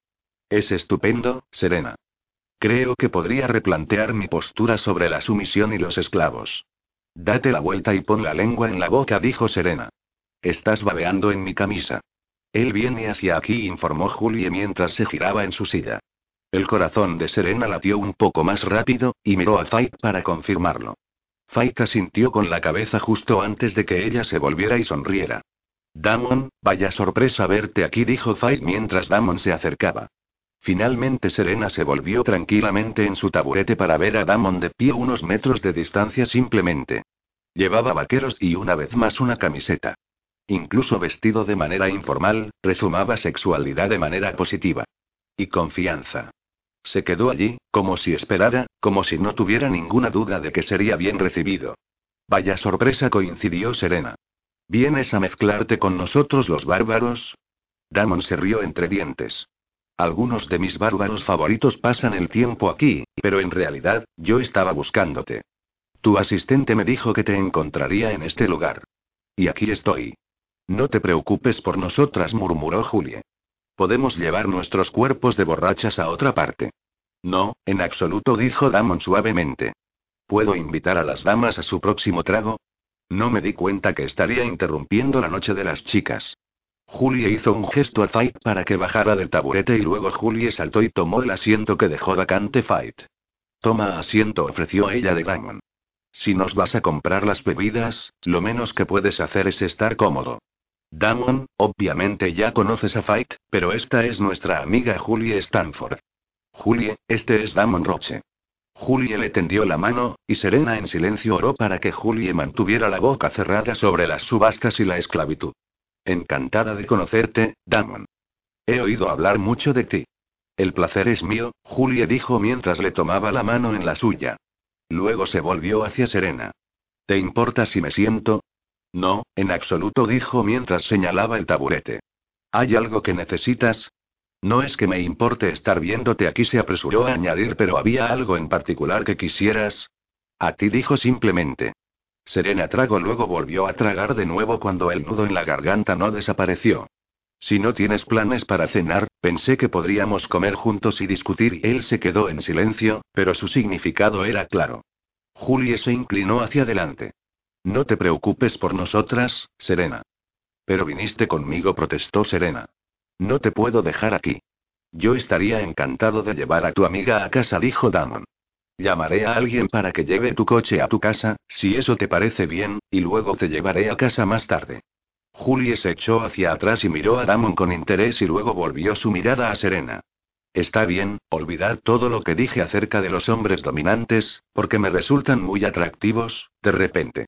Es estupendo, Serena. Creo que podría replantear mi postura sobre la sumisión y los esclavos. Date la vuelta y pon la lengua en la boca, dijo Serena. Estás babeando en mi camisa. Él viene hacia aquí, informó Julie mientras se giraba en su silla. El corazón de Serena latió un poco más rápido, y miró a Fight para confirmarlo. Fight asintió con la cabeza justo antes de que ella se volviera y sonriera. Damon, vaya sorpresa verte aquí, dijo Fight mientras Damon se acercaba. Finalmente Serena se volvió tranquilamente en su taburete para ver a Damon de pie unos metros de distancia simplemente. Llevaba vaqueros y una vez más una camiseta. Incluso vestido de manera informal, rezumaba sexualidad de manera positiva. Y confianza. Se quedó allí, como si esperara, como si no tuviera ninguna duda de que sería bien recibido. Vaya sorpresa coincidió Serena. ¿Vienes a mezclarte con nosotros los bárbaros? Damon se rió entre dientes. Algunos de mis bárbaros favoritos pasan el tiempo aquí, pero en realidad, yo estaba buscándote. Tu asistente me dijo que te encontraría en este lugar. Y aquí estoy. No te preocupes por nosotras, murmuró Julie. Podemos llevar nuestros cuerpos de borrachas a otra parte. No, en absoluto, dijo Damon suavemente. ¿Puedo invitar a las damas a su próximo trago? No me di cuenta que estaría interrumpiendo la noche de las chicas. Julie hizo un gesto a Fight para que bajara del taburete y luego Julie saltó y tomó el asiento que dejó vacante Fight. Toma asiento, ofreció ella de Damon. Si nos vas a comprar las bebidas, lo menos que puedes hacer es estar cómodo. Damon, obviamente ya conoces a Fight, pero esta es nuestra amiga Julie Stanford. Julie, este es Damon Roche. Julie le tendió la mano, y Serena en silencio oró para que Julie mantuviera la boca cerrada sobre las subastas y la esclavitud. Encantada de conocerte, Damon. He oído hablar mucho de ti. El placer es mío, Julie dijo mientras le tomaba la mano en la suya. Luego se volvió hacia Serena. ¿Te importa si me siento? No, en absoluto, dijo mientras señalaba el taburete. ¿Hay algo que necesitas? No es que me importe estar viéndote aquí, se apresuró a añadir, pero había algo en particular que quisieras. A ti dijo simplemente. Serena tragó, luego volvió a tragar de nuevo cuando el nudo en la garganta no desapareció. Si no tienes planes para cenar, pensé que podríamos comer juntos y discutir. Él se quedó en silencio, pero su significado era claro. Julie se inclinó hacia adelante. No te preocupes por nosotras, Serena. Pero viniste conmigo, protestó Serena. No te puedo dejar aquí. Yo estaría encantado de llevar a tu amiga a casa, dijo Damon. Llamaré a alguien para que lleve tu coche a tu casa, si eso te parece bien, y luego te llevaré a casa más tarde. Julie se echó hacia atrás y miró a Damon con interés y luego volvió su mirada a Serena. Está bien, olvidar todo lo que dije acerca de los hombres dominantes, porque me resultan muy atractivos, de repente.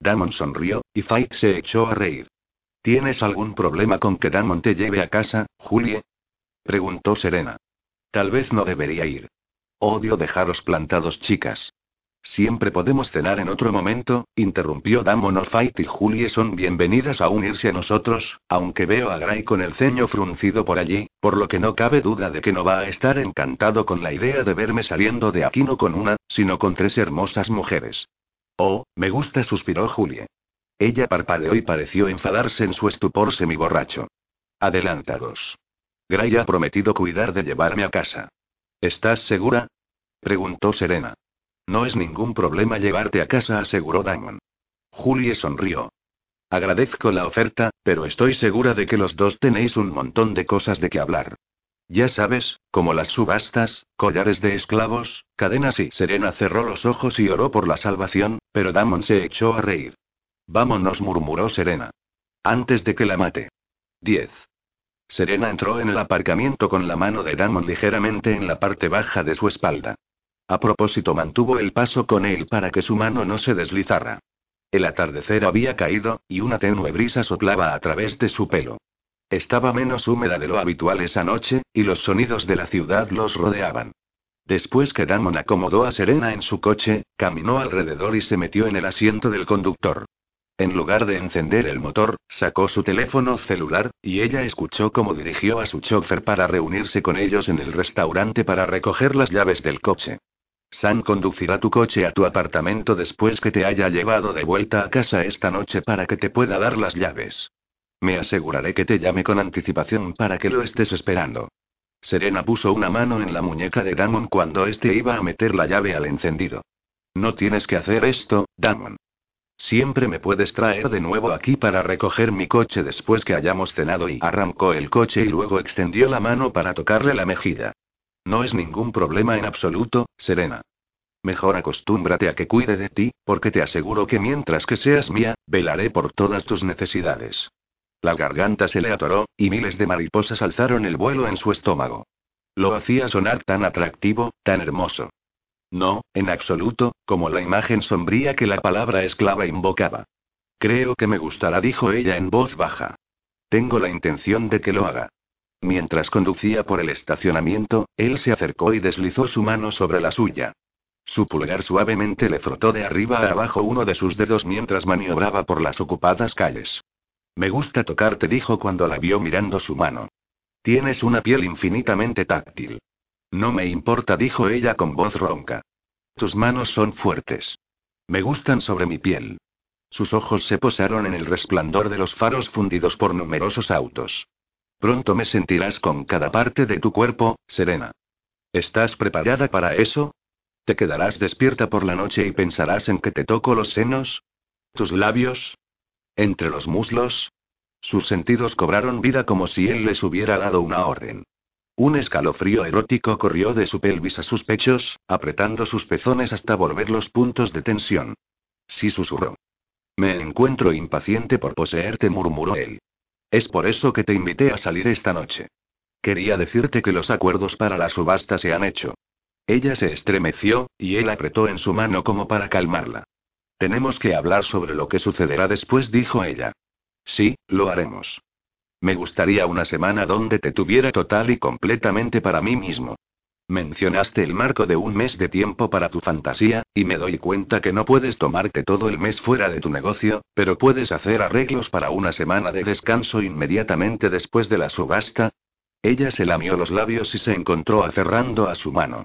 Damon sonrió, y Fight se echó a reír. ¿Tienes algún problema con que Damon te lleve a casa, Julie? preguntó Serena. Tal vez no debería ir. Odio dejaros plantados, chicas. Siempre podemos cenar en otro momento, interrumpió Damon Fight y Julie son bienvenidas a unirse a nosotros, aunque veo a Gray con el ceño fruncido por allí, por lo que no cabe duda de que no va a estar encantado con la idea de verme saliendo de aquí no con una, sino con tres hermosas mujeres. Oh, me gusta, suspiró Julie. Ella parpadeó y pareció enfadarse en su estupor semiborracho. Adelántalos. Gray ha prometido cuidar de llevarme a casa. ¿Estás segura? preguntó Serena. No es ningún problema llevarte a casa, aseguró Damon. Julie sonrió. Agradezco la oferta, pero estoy segura de que los dos tenéis un montón de cosas de que hablar. Ya sabes, como las subastas, collares de esclavos, cadenas y Serena cerró los ojos y oró por la salvación, pero Damon se echó a reír. Vámonos, murmuró Serena. Antes de que la mate. 10. Serena entró en el aparcamiento con la mano de Damon ligeramente en la parte baja de su espalda. A propósito, mantuvo el paso con él para que su mano no se deslizara. El atardecer había caído, y una tenue brisa soplaba a través de su pelo. Estaba menos húmeda de lo habitual esa noche, y los sonidos de la ciudad los rodeaban. Después que Damon acomodó a Serena en su coche, caminó alrededor y se metió en el asiento del conductor. En lugar de encender el motor, sacó su teléfono celular, y ella escuchó cómo dirigió a su chofer para reunirse con ellos en el restaurante para recoger las llaves del coche. Sam conducirá tu coche a tu apartamento después que te haya llevado de vuelta a casa esta noche para que te pueda dar las llaves. Me aseguraré que te llame con anticipación para que lo estés esperando. Serena puso una mano en la muñeca de Damon cuando éste iba a meter la llave al encendido. No tienes que hacer esto, Damon. Siempre me puedes traer de nuevo aquí para recoger mi coche después que hayamos cenado y arrancó el coche y luego extendió la mano para tocarle la mejilla. No es ningún problema en absoluto, Serena. Mejor acostúmbrate a que cuide de ti, porque te aseguro que mientras que seas mía, velaré por todas tus necesidades. La garganta se le atoró, y miles de mariposas alzaron el vuelo en su estómago. Lo hacía sonar tan atractivo, tan hermoso. No, en absoluto, como la imagen sombría que la palabra esclava invocaba. Creo que me gustará, dijo ella en voz baja. Tengo la intención de que lo haga. Mientras conducía por el estacionamiento, él se acercó y deslizó su mano sobre la suya. Su pulgar suavemente le frotó de arriba a abajo uno de sus dedos mientras maniobraba por las ocupadas calles. Me gusta tocarte, dijo cuando la vio mirando su mano. Tienes una piel infinitamente táctil. No me importa, dijo ella con voz ronca. Tus manos son fuertes. Me gustan sobre mi piel. Sus ojos se posaron en el resplandor de los faros fundidos por numerosos autos. Pronto me sentirás con cada parte de tu cuerpo, Serena. ¿Estás preparada para eso? ¿Te quedarás despierta por la noche y pensarás en que te toco los senos? ¿Tus labios? Entre los muslos. Sus sentidos cobraron vida como si él les hubiera dado una orden. Un escalofrío erótico corrió de su pelvis a sus pechos, apretando sus pezones hasta volver los puntos de tensión. Sí susurró. Me encuentro impaciente por poseerte, murmuró él. Es por eso que te invité a salir esta noche. Quería decirte que los acuerdos para la subasta se han hecho. Ella se estremeció, y él apretó en su mano como para calmarla. Tenemos que hablar sobre lo que sucederá después, dijo ella. Sí, lo haremos. Me gustaría una semana donde te tuviera total y completamente para mí mismo. Mencionaste el marco de un mes de tiempo para tu fantasía, y me doy cuenta que no puedes tomarte todo el mes fuera de tu negocio, pero puedes hacer arreglos para una semana de descanso inmediatamente después de la subasta. Ella se lamió los labios y se encontró aferrando a su mano.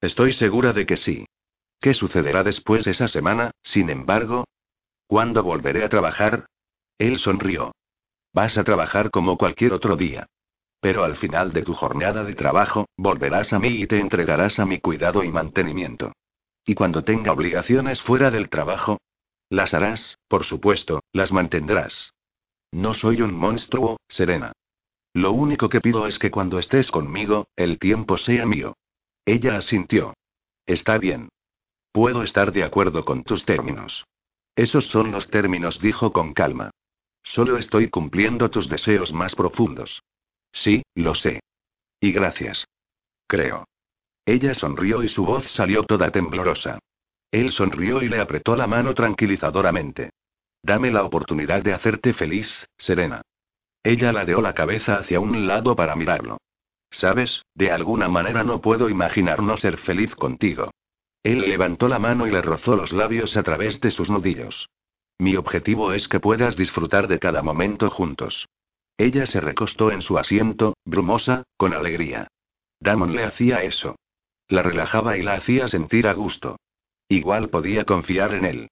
Estoy segura de que sí. ¿Qué sucederá después de esa semana, sin embargo? ¿Cuándo volveré a trabajar? Él sonrió. Vas a trabajar como cualquier otro día. Pero al final de tu jornada de trabajo, volverás a mí y te entregarás a mi cuidado y mantenimiento. Y cuando tenga obligaciones fuera del trabajo, las harás, por supuesto, las mantendrás. No soy un monstruo, Serena. Lo único que pido es que cuando estés conmigo, el tiempo sea mío. Ella asintió. Está bien. Puedo estar de acuerdo con tus términos. Esos son los términos, dijo con calma. Solo estoy cumpliendo tus deseos más profundos. Sí, lo sé. Y gracias. Creo. Ella sonrió y su voz salió toda temblorosa. Él sonrió y le apretó la mano tranquilizadoramente. Dame la oportunidad de hacerte feliz, Serena. Ella ladeó la cabeza hacia un lado para mirarlo. Sabes, de alguna manera no puedo imaginar no ser feliz contigo. Él levantó la mano y le rozó los labios a través de sus nudillos. Mi objetivo es que puedas disfrutar de cada momento juntos. Ella se recostó en su asiento, brumosa, con alegría. Damon le hacía eso. La relajaba y la hacía sentir a gusto. Igual podía confiar en él.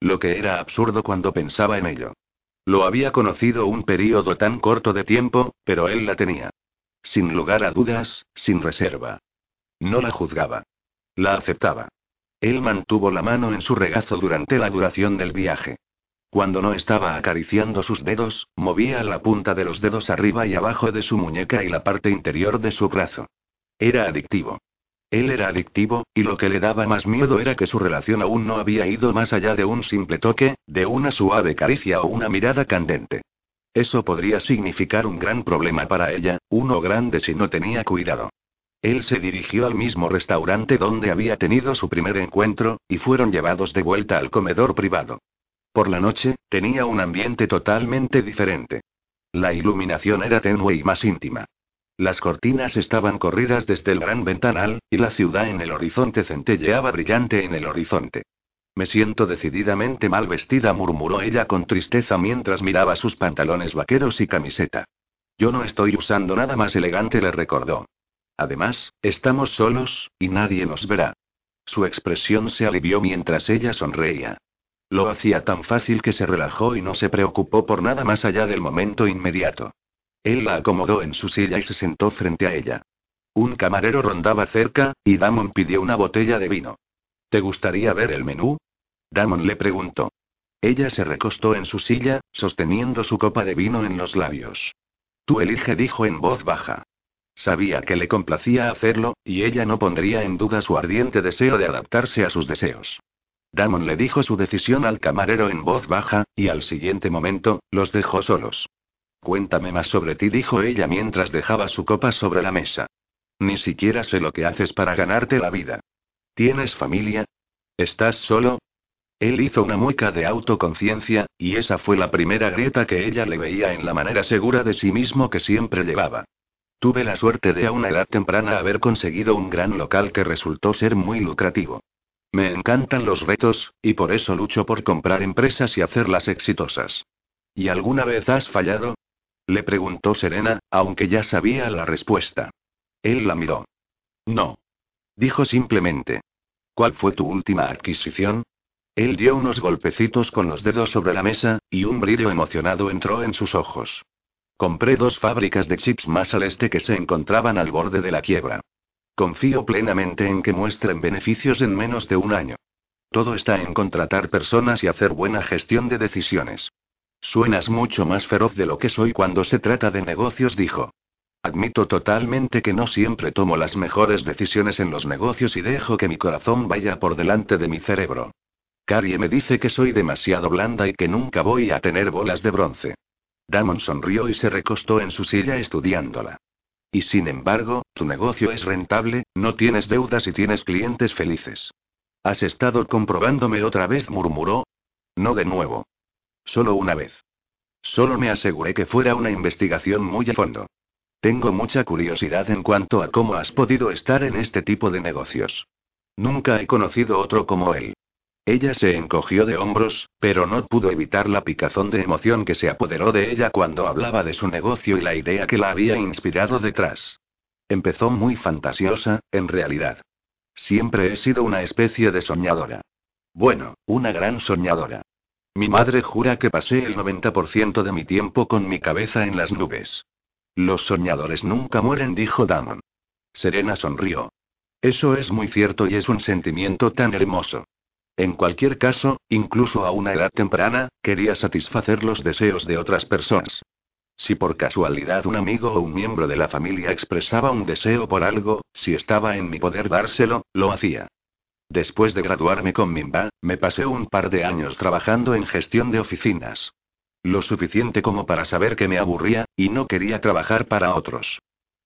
Lo que era absurdo cuando pensaba en ello. Lo había conocido un período tan corto de tiempo, pero él la tenía. Sin lugar a dudas, sin reserva. No la juzgaba. La aceptaba. Él mantuvo la mano en su regazo durante la duración del viaje. Cuando no estaba acariciando sus dedos, movía la punta de los dedos arriba y abajo de su muñeca y la parte interior de su brazo. Era adictivo. Él era adictivo, y lo que le daba más miedo era que su relación aún no había ido más allá de un simple toque, de una suave caricia o una mirada candente. Eso podría significar un gran problema para ella, uno grande si no tenía cuidado. Él se dirigió al mismo restaurante donde había tenido su primer encuentro, y fueron llevados de vuelta al comedor privado. Por la noche, tenía un ambiente totalmente diferente. La iluminación era tenue y más íntima. Las cortinas estaban corridas desde el gran ventanal, y la ciudad en el horizonte centelleaba brillante en el horizonte. Me siento decididamente mal vestida, murmuró ella con tristeza mientras miraba sus pantalones vaqueros y camiseta. Yo no estoy usando nada más elegante, le recordó. Además, estamos solos, y nadie nos verá. Su expresión se alivió mientras ella sonreía. Lo hacía tan fácil que se relajó y no se preocupó por nada más allá del momento inmediato. Él la acomodó en su silla y se sentó frente a ella. Un camarero rondaba cerca, y Damon pidió una botella de vino. ¿Te gustaría ver el menú? Damon le preguntó. Ella se recostó en su silla, sosteniendo su copa de vino en los labios. Tú elige, dijo en voz baja. Sabía que le complacía hacerlo, y ella no pondría en duda su ardiente deseo de adaptarse a sus deseos. Damon le dijo su decisión al camarero en voz baja, y al siguiente momento, los dejó solos. Cuéntame más sobre ti, dijo ella mientras dejaba su copa sobre la mesa. Ni siquiera sé lo que haces para ganarte la vida. ¿Tienes familia? ¿Estás solo? Él hizo una mueca de autoconciencia, y esa fue la primera grieta que ella le veía en la manera segura de sí mismo que siempre llevaba. Tuve la suerte de a una edad temprana haber conseguido un gran local que resultó ser muy lucrativo. Me encantan los retos, y por eso lucho por comprar empresas y hacerlas exitosas. ¿Y alguna vez has fallado? Le preguntó Serena, aunque ya sabía la respuesta. Él la miró. No. Dijo simplemente. ¿Cuál fue tu última adquisición? Él dio unos golpecitos con los dedos sobre la mesa, y un brillo emocionado entró en sus ojos. Compré dos fábricas de chips más al este que se encontraban al borde de la quiebra. Confío plenamente en que muestren beneficios en menos de un año. Todo está en contratar personas y hacer buena gestión de decisiones. Suenas mucho más feroz de lo que soy cuando se trata de negocios, dijo. Admito totalmente que no siempre tomo las mejores decisiones en los negocios y dejo que mi corazón vaya por delante de mi cerebro. Carrie me dice que soy demasiado blanda y que nunca voy a tener bolas de bronce. Damon sonrió y se recostó en su silla estudiándola. Y sin embargo, tu negocio es rentable, no tienes deudas y tienes clientes felices. ¿Has estado comprobándome otra vez? murmuró. No de nuevo. Solo una vez. Solo me aseguré que fuera una investigación muy a fondo. Tengo mucha curiosidad en cuanto a cómo has podido estar en este tipo de negocios. Nunca he conocido otro como él. Ella se encogió de hombros, pero no pudo evitar la picazón de emoción que se apoderó de ella cuando hablaba de su negocio y la idea que la había inspirado detrás. Empezó muy fantasiosa, en realidad. Siempre he sido una especie de soñadora. Bueno, una gran soñadora. Mi madre jura que pasé el 90% de mi tiempo con mi cabeza en las nubes. Los soñadores nunca mueren, dijo Damon. Serena sonrió. Eso es muy cierto y es un sentimiento tan hermoso. En cualquier caso, incluso a una edad temprana, quería satisfacer los deseos de otras personas. Si por casualidad un amigo o un miembro de la familia expresaba un deseo por algo, si estaba en mi poder dárselo, lo hacía. Después de graduarme con Mimba, me pasé un par de años trabajando en gestión de oficinas. Lo suficiente como para saber que me aburría, y no quería trabajar para otros.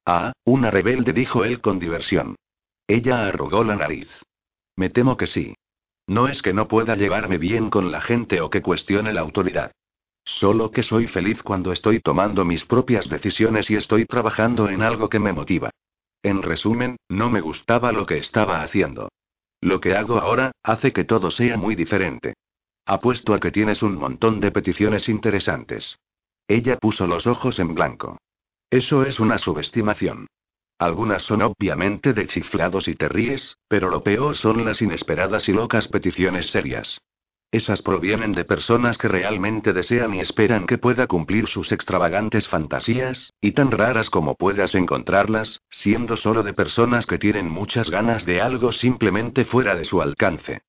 Ah, una rebelde, dijo él con diversión. Ella arrugó la nariz. Me temo que sí. No es que no pueda llevarme bien con la gente o que cuestione la autoridad. Solo que soy feliz cuando estoy tomando mis propias decisiones y estoy trabajando en algo que me motiva. En resumen, no me gustaba lo que estaba haciendo. Lo que hago ahora, hace que todo sea muy diferente. Apuesto a que tienes un montón de peticiones interesantes. Ella puso los ojos en blanco. Eso es una subestimación. Algunas son obviamente de chiflados y te ríes, pero lo peor son las inesperadas y locas peticiones serias. Esas provienen de personas que realmente desean y esperan que pueda cumplir sus extravagantes fantasías, y tan raras como puedas encontrarlas, siendo solo de personas que tienen muchas ganas de algo simplemente fuera de su alcance.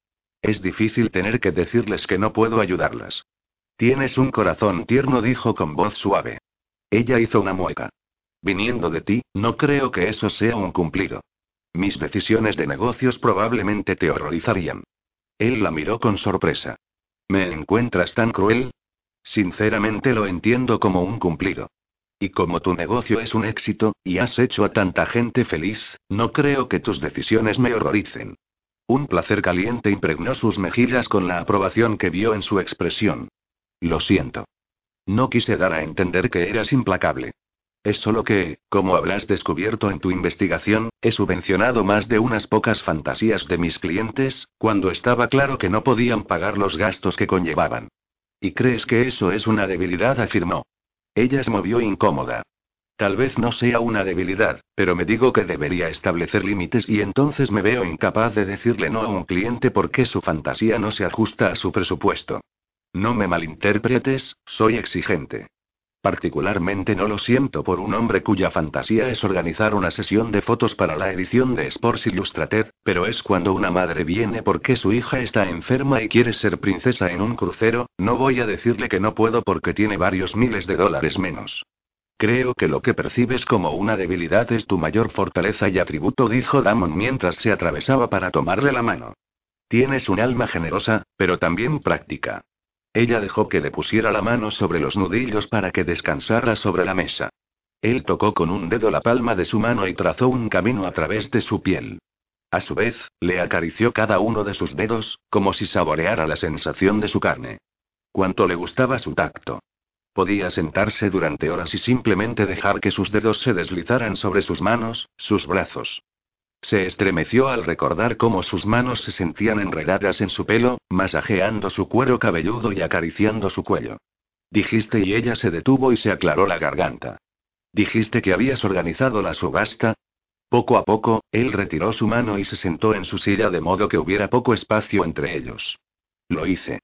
Es difícil tener que decirles que no puedo ayudarlas. Tienes un corazón tierno, dijo con voz suave. Ella hizo una mueca. Viniendo de ti, no creo que eso sea un cumplido. Mis decisiones de negocios probablemente te horrorizarían. Él la miró con sorpresa. ¿Me encuentras tan cruel? Sinceramente lo entiendo como un cumplido. Y como tu negocio es un éxito, y has hecho a tanta gente feliz, no creo que tus decisiones me horroricen. Un placer caliente impregnó sus mejillas con la aprobación que vio en su expresión. Lo siento. No quise dar a entender que eras implacable. Es solo que, como habrás descubierto en tu investigación, he subvencionado más de unas pocas fantasías de mis clientes, cuando estaba claro que no podían pagar los gastos que conllevaban. ¿Y crees que eso es una debilidad? afirmó. Ella se movió incómoda. Tal vez no sea una debilidad, pero me digo que debería establecer límites y entonces me veo incapaz de decirle no a un cliente porque su fantasía no se ajusta a su presupuesto. No me malinterpretes, soy exigente. Particularmente no lo siento por un hombre cuya fantasía es organizar una sesión de fotos para la edición de Sports Illustrated, pero es cuando una madre viene porque su hija está enferma y quiere ser princesa en un crucero, no voy a decirle que no puedo porque tiene varios miles de dólares menos. Creo que lo que percibes como una debilidad es tu mayor fortaleza y atributo, dijo Damon mientras se atravesaba para tomarle la mano. Tienes un alma generosa, pero también práctica. Ella dejó que le pusiera la mano sobre los nudillos para que descansara sobre la mesa. Él tocó con un dedo la palma de su mano y trazó un camino a través de su piel. A su vez, le acarició cada uno de sus dedos, como si saboreara la sensación de su carne. Cuánto le gustaba su tacto. Podía sentarse durante horas y simplemente dejar que sus dedos se deslizaran sobre sus manos, sus brazos. Se estremeció al recordar cómo sus manos se sentían enredadas en su pelo, masajeando su cuero cabelludo y acariciando su cuello. Dijiste y ella se detuvo y se aclaró la garganta. Dijiste que habías organizado la subasta. Poco a poco, él retiró su mano y se sentó en su silla de modo que hubiera poco espacio entre ellos. Lo hice.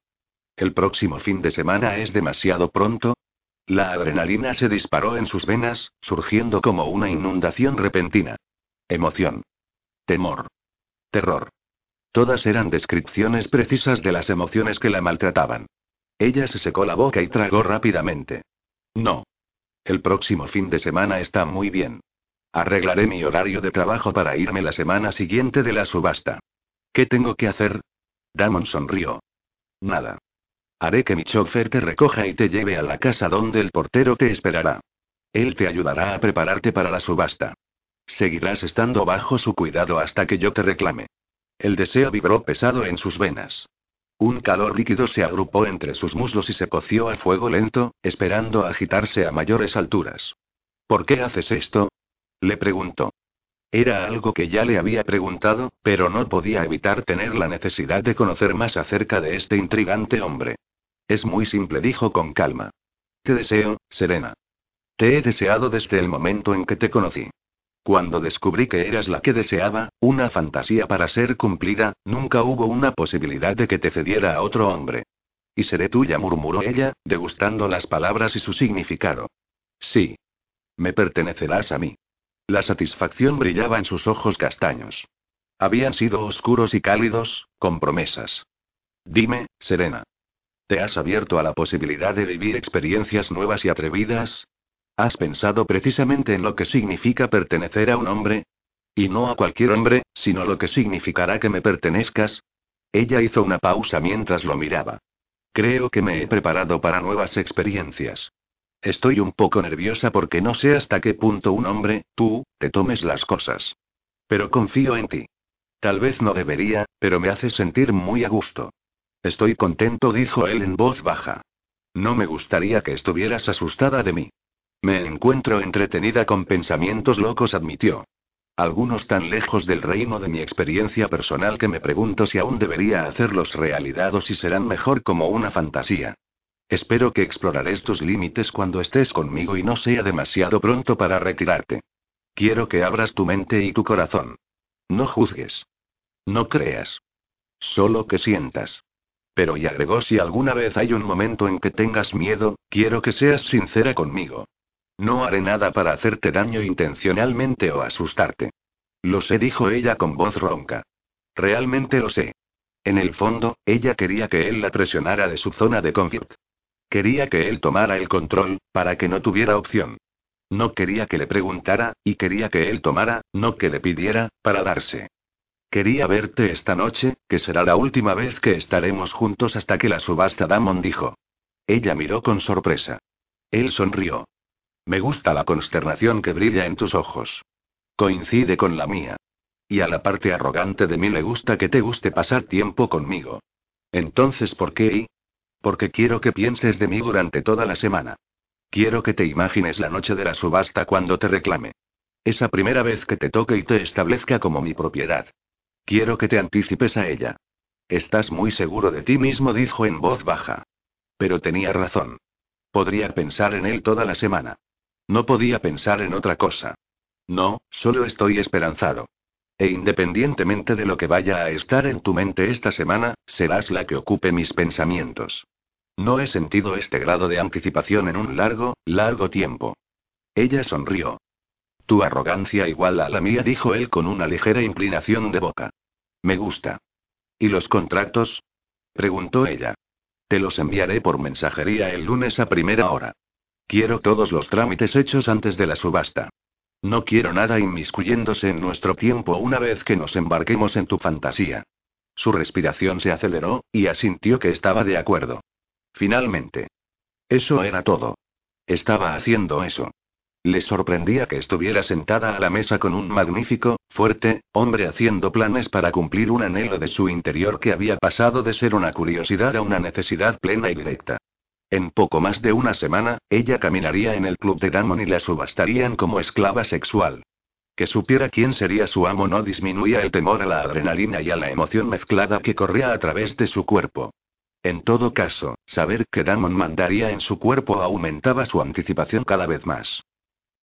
El próximo fin de semana es demasiado pronto. La adrenalina se disparó en sus venas, surgiendo como una inundación repentina. Emoción. Temor. Terror. Todas eran descripciones precisas de las emociones que la maltrataban. Ella se secó la boca y tragó rápidamente. No. El próximo fin de semana está muy bien. Arreglaré mi horario de trabajo para irme la semana siguiente de la subasta. ¿Qué tengo que hacer? Damon sonrió. Nada. Haré que mi chofer te recoja y te lleve a la casa donde el portero te esperará. Él te ayudará a prepararte para la subasta. Seguirás estando bajo su cuidado hasta que yo te reclame. El deseo vibró pesado en sus venas. Un calor líquido se agrupó entre sus muslos y se coció a fuego lento, esperando agitarse a mayores alturas. ¿Por qué haces esto? Le preguntó. Era algo que ya le había preguntado, pero no podía evitar tener la necesidad de conocer más acerca de este intrigante hombre. Es muy simple, dijo con calma. Te deseo, Serena. Te he deseado desde el momento en que te conocí. Cuando descubrí que eras la que deseaba, una fantasía para ser cumplida, nunca hubo una posibilidad de que te cediera a otro hombre. Y seré tuya, murmuró ella, degustando las palabras y su significado. Sí. Me pertenecerás a mí. La satisfacción brillaba en sus ojos castaños. Habían sido oscuros y cálidos, con promesas. Dime, Serena. ¿Te has abierto a la posibilidad de vivir experiencias nuevas y atrevidas? ¿Has pensado precisamente en lo que significa pertenecer a un hombre? Y no a cualquier hombre, sino lo que significará que me pertenezcas. Ella hizo una pausa mientras lo miraba. Creo que me he preparado para nuevas experiencias. Estoy un poco nerviosa porque no sé hasta qué punto un hombre, tú, te tomes las cosas. Pero confío en ti. Tal vez no debería, pero me hace sentir muy a gusto. Estoy contento, dijo él en voz baja. No me gustaría que estuvieras asustada de mí. Me encuentro entretenida con pensamientos locos, admitió. Algunos tan lejos del reino de mi experiencia personal que me pregunto si aún debería hacerlos realidad o si serán mejor como una fantasía. Espero que exploraré tus límites cuando estés conmigo y no sea demasiado pronto para retirarte. Quiero que abras tu mente y tu corazón. No juzgues. No creas. Solo que sientas. Pero y agregó si alguna vez hay un momento en que tengas miedo, quiero que seas sincera conmigo. No haré nada para hacerte daño intencionalmente o asustarte. Lo sé, dijo ella con voz ronca. Realmente lo sé. En el fondo, ella quería que él la presionara de su zona de confort. Quería que él tomara el control, para que no tuviera opción. No quería que le preguntara, y quería que él tomara, no que le pidiera, para darse. Quería verte esta noche, que será la última vez que estaremos juntos hasta que la subasta Damon dijo. Ella miró con sorpresa. Él sonrió. Me gusta la consternación que brilla en tus ojos. Coincide con la mía. Y a la parte arrogante de mí le gusta que te guste pasar tiempo conmigo. Entonces, ¿por qué? Porque quiero que pienses de mí durante toda la semana. Quiero que te imagines la noche de la subasta cuando te reclame. Esa primera vez que te toque y te establezca como mi propiedad. Quiero que te anticipes a ella. Estás muy seguro de ti mismo, dijo en voz baja. Pero tenía razón. Podría pensar en él toda la semana. No podía pensar en otra cosa. No, solo estoy esperanzado. E independientemente de lo que vaya a estar en tu mente esta semana, serás la que ocupe mis pensamientos. No he sentido este grado de anticipación en un largo, largo tiempo. Ella sonrió. Tu arrogancia igual a la mía, dijo él con una ligera inclinación de boca. Me gusta. ¿Y los contratos? preguntó ella. Te los enviaré por mensajería el lunes a primera hora. Quiero todos los trámites hechos antes de la subasta. No quiero nada inmiscuyéndose en nuestro tiempo una vez que nos embarquemos en tu fantasía. Su respiración se aceleró, y asintió que estaba de acuerdo. Finalmente. Eso era todo. Estaba haciendo eso. Le sorprendía que estuviera sentada a la mesa con un magnífico, fuerte, hombre haciendo planes para cumplir un anhelo de su interior que había pasado de ser una curiosidad a una necesidad plena y directa. En poco más de una semana, ella caminaría en el club de Damon y la subastarían como esclava sexual. Que supiera quién sería su amo no disminuía el temor a la adrenalina y a la emoción mezclada que corría a través de su cuerpo. En todo caso, saber que Damon mandaría en su cuerpo aumentaba su anticipación cada vez más.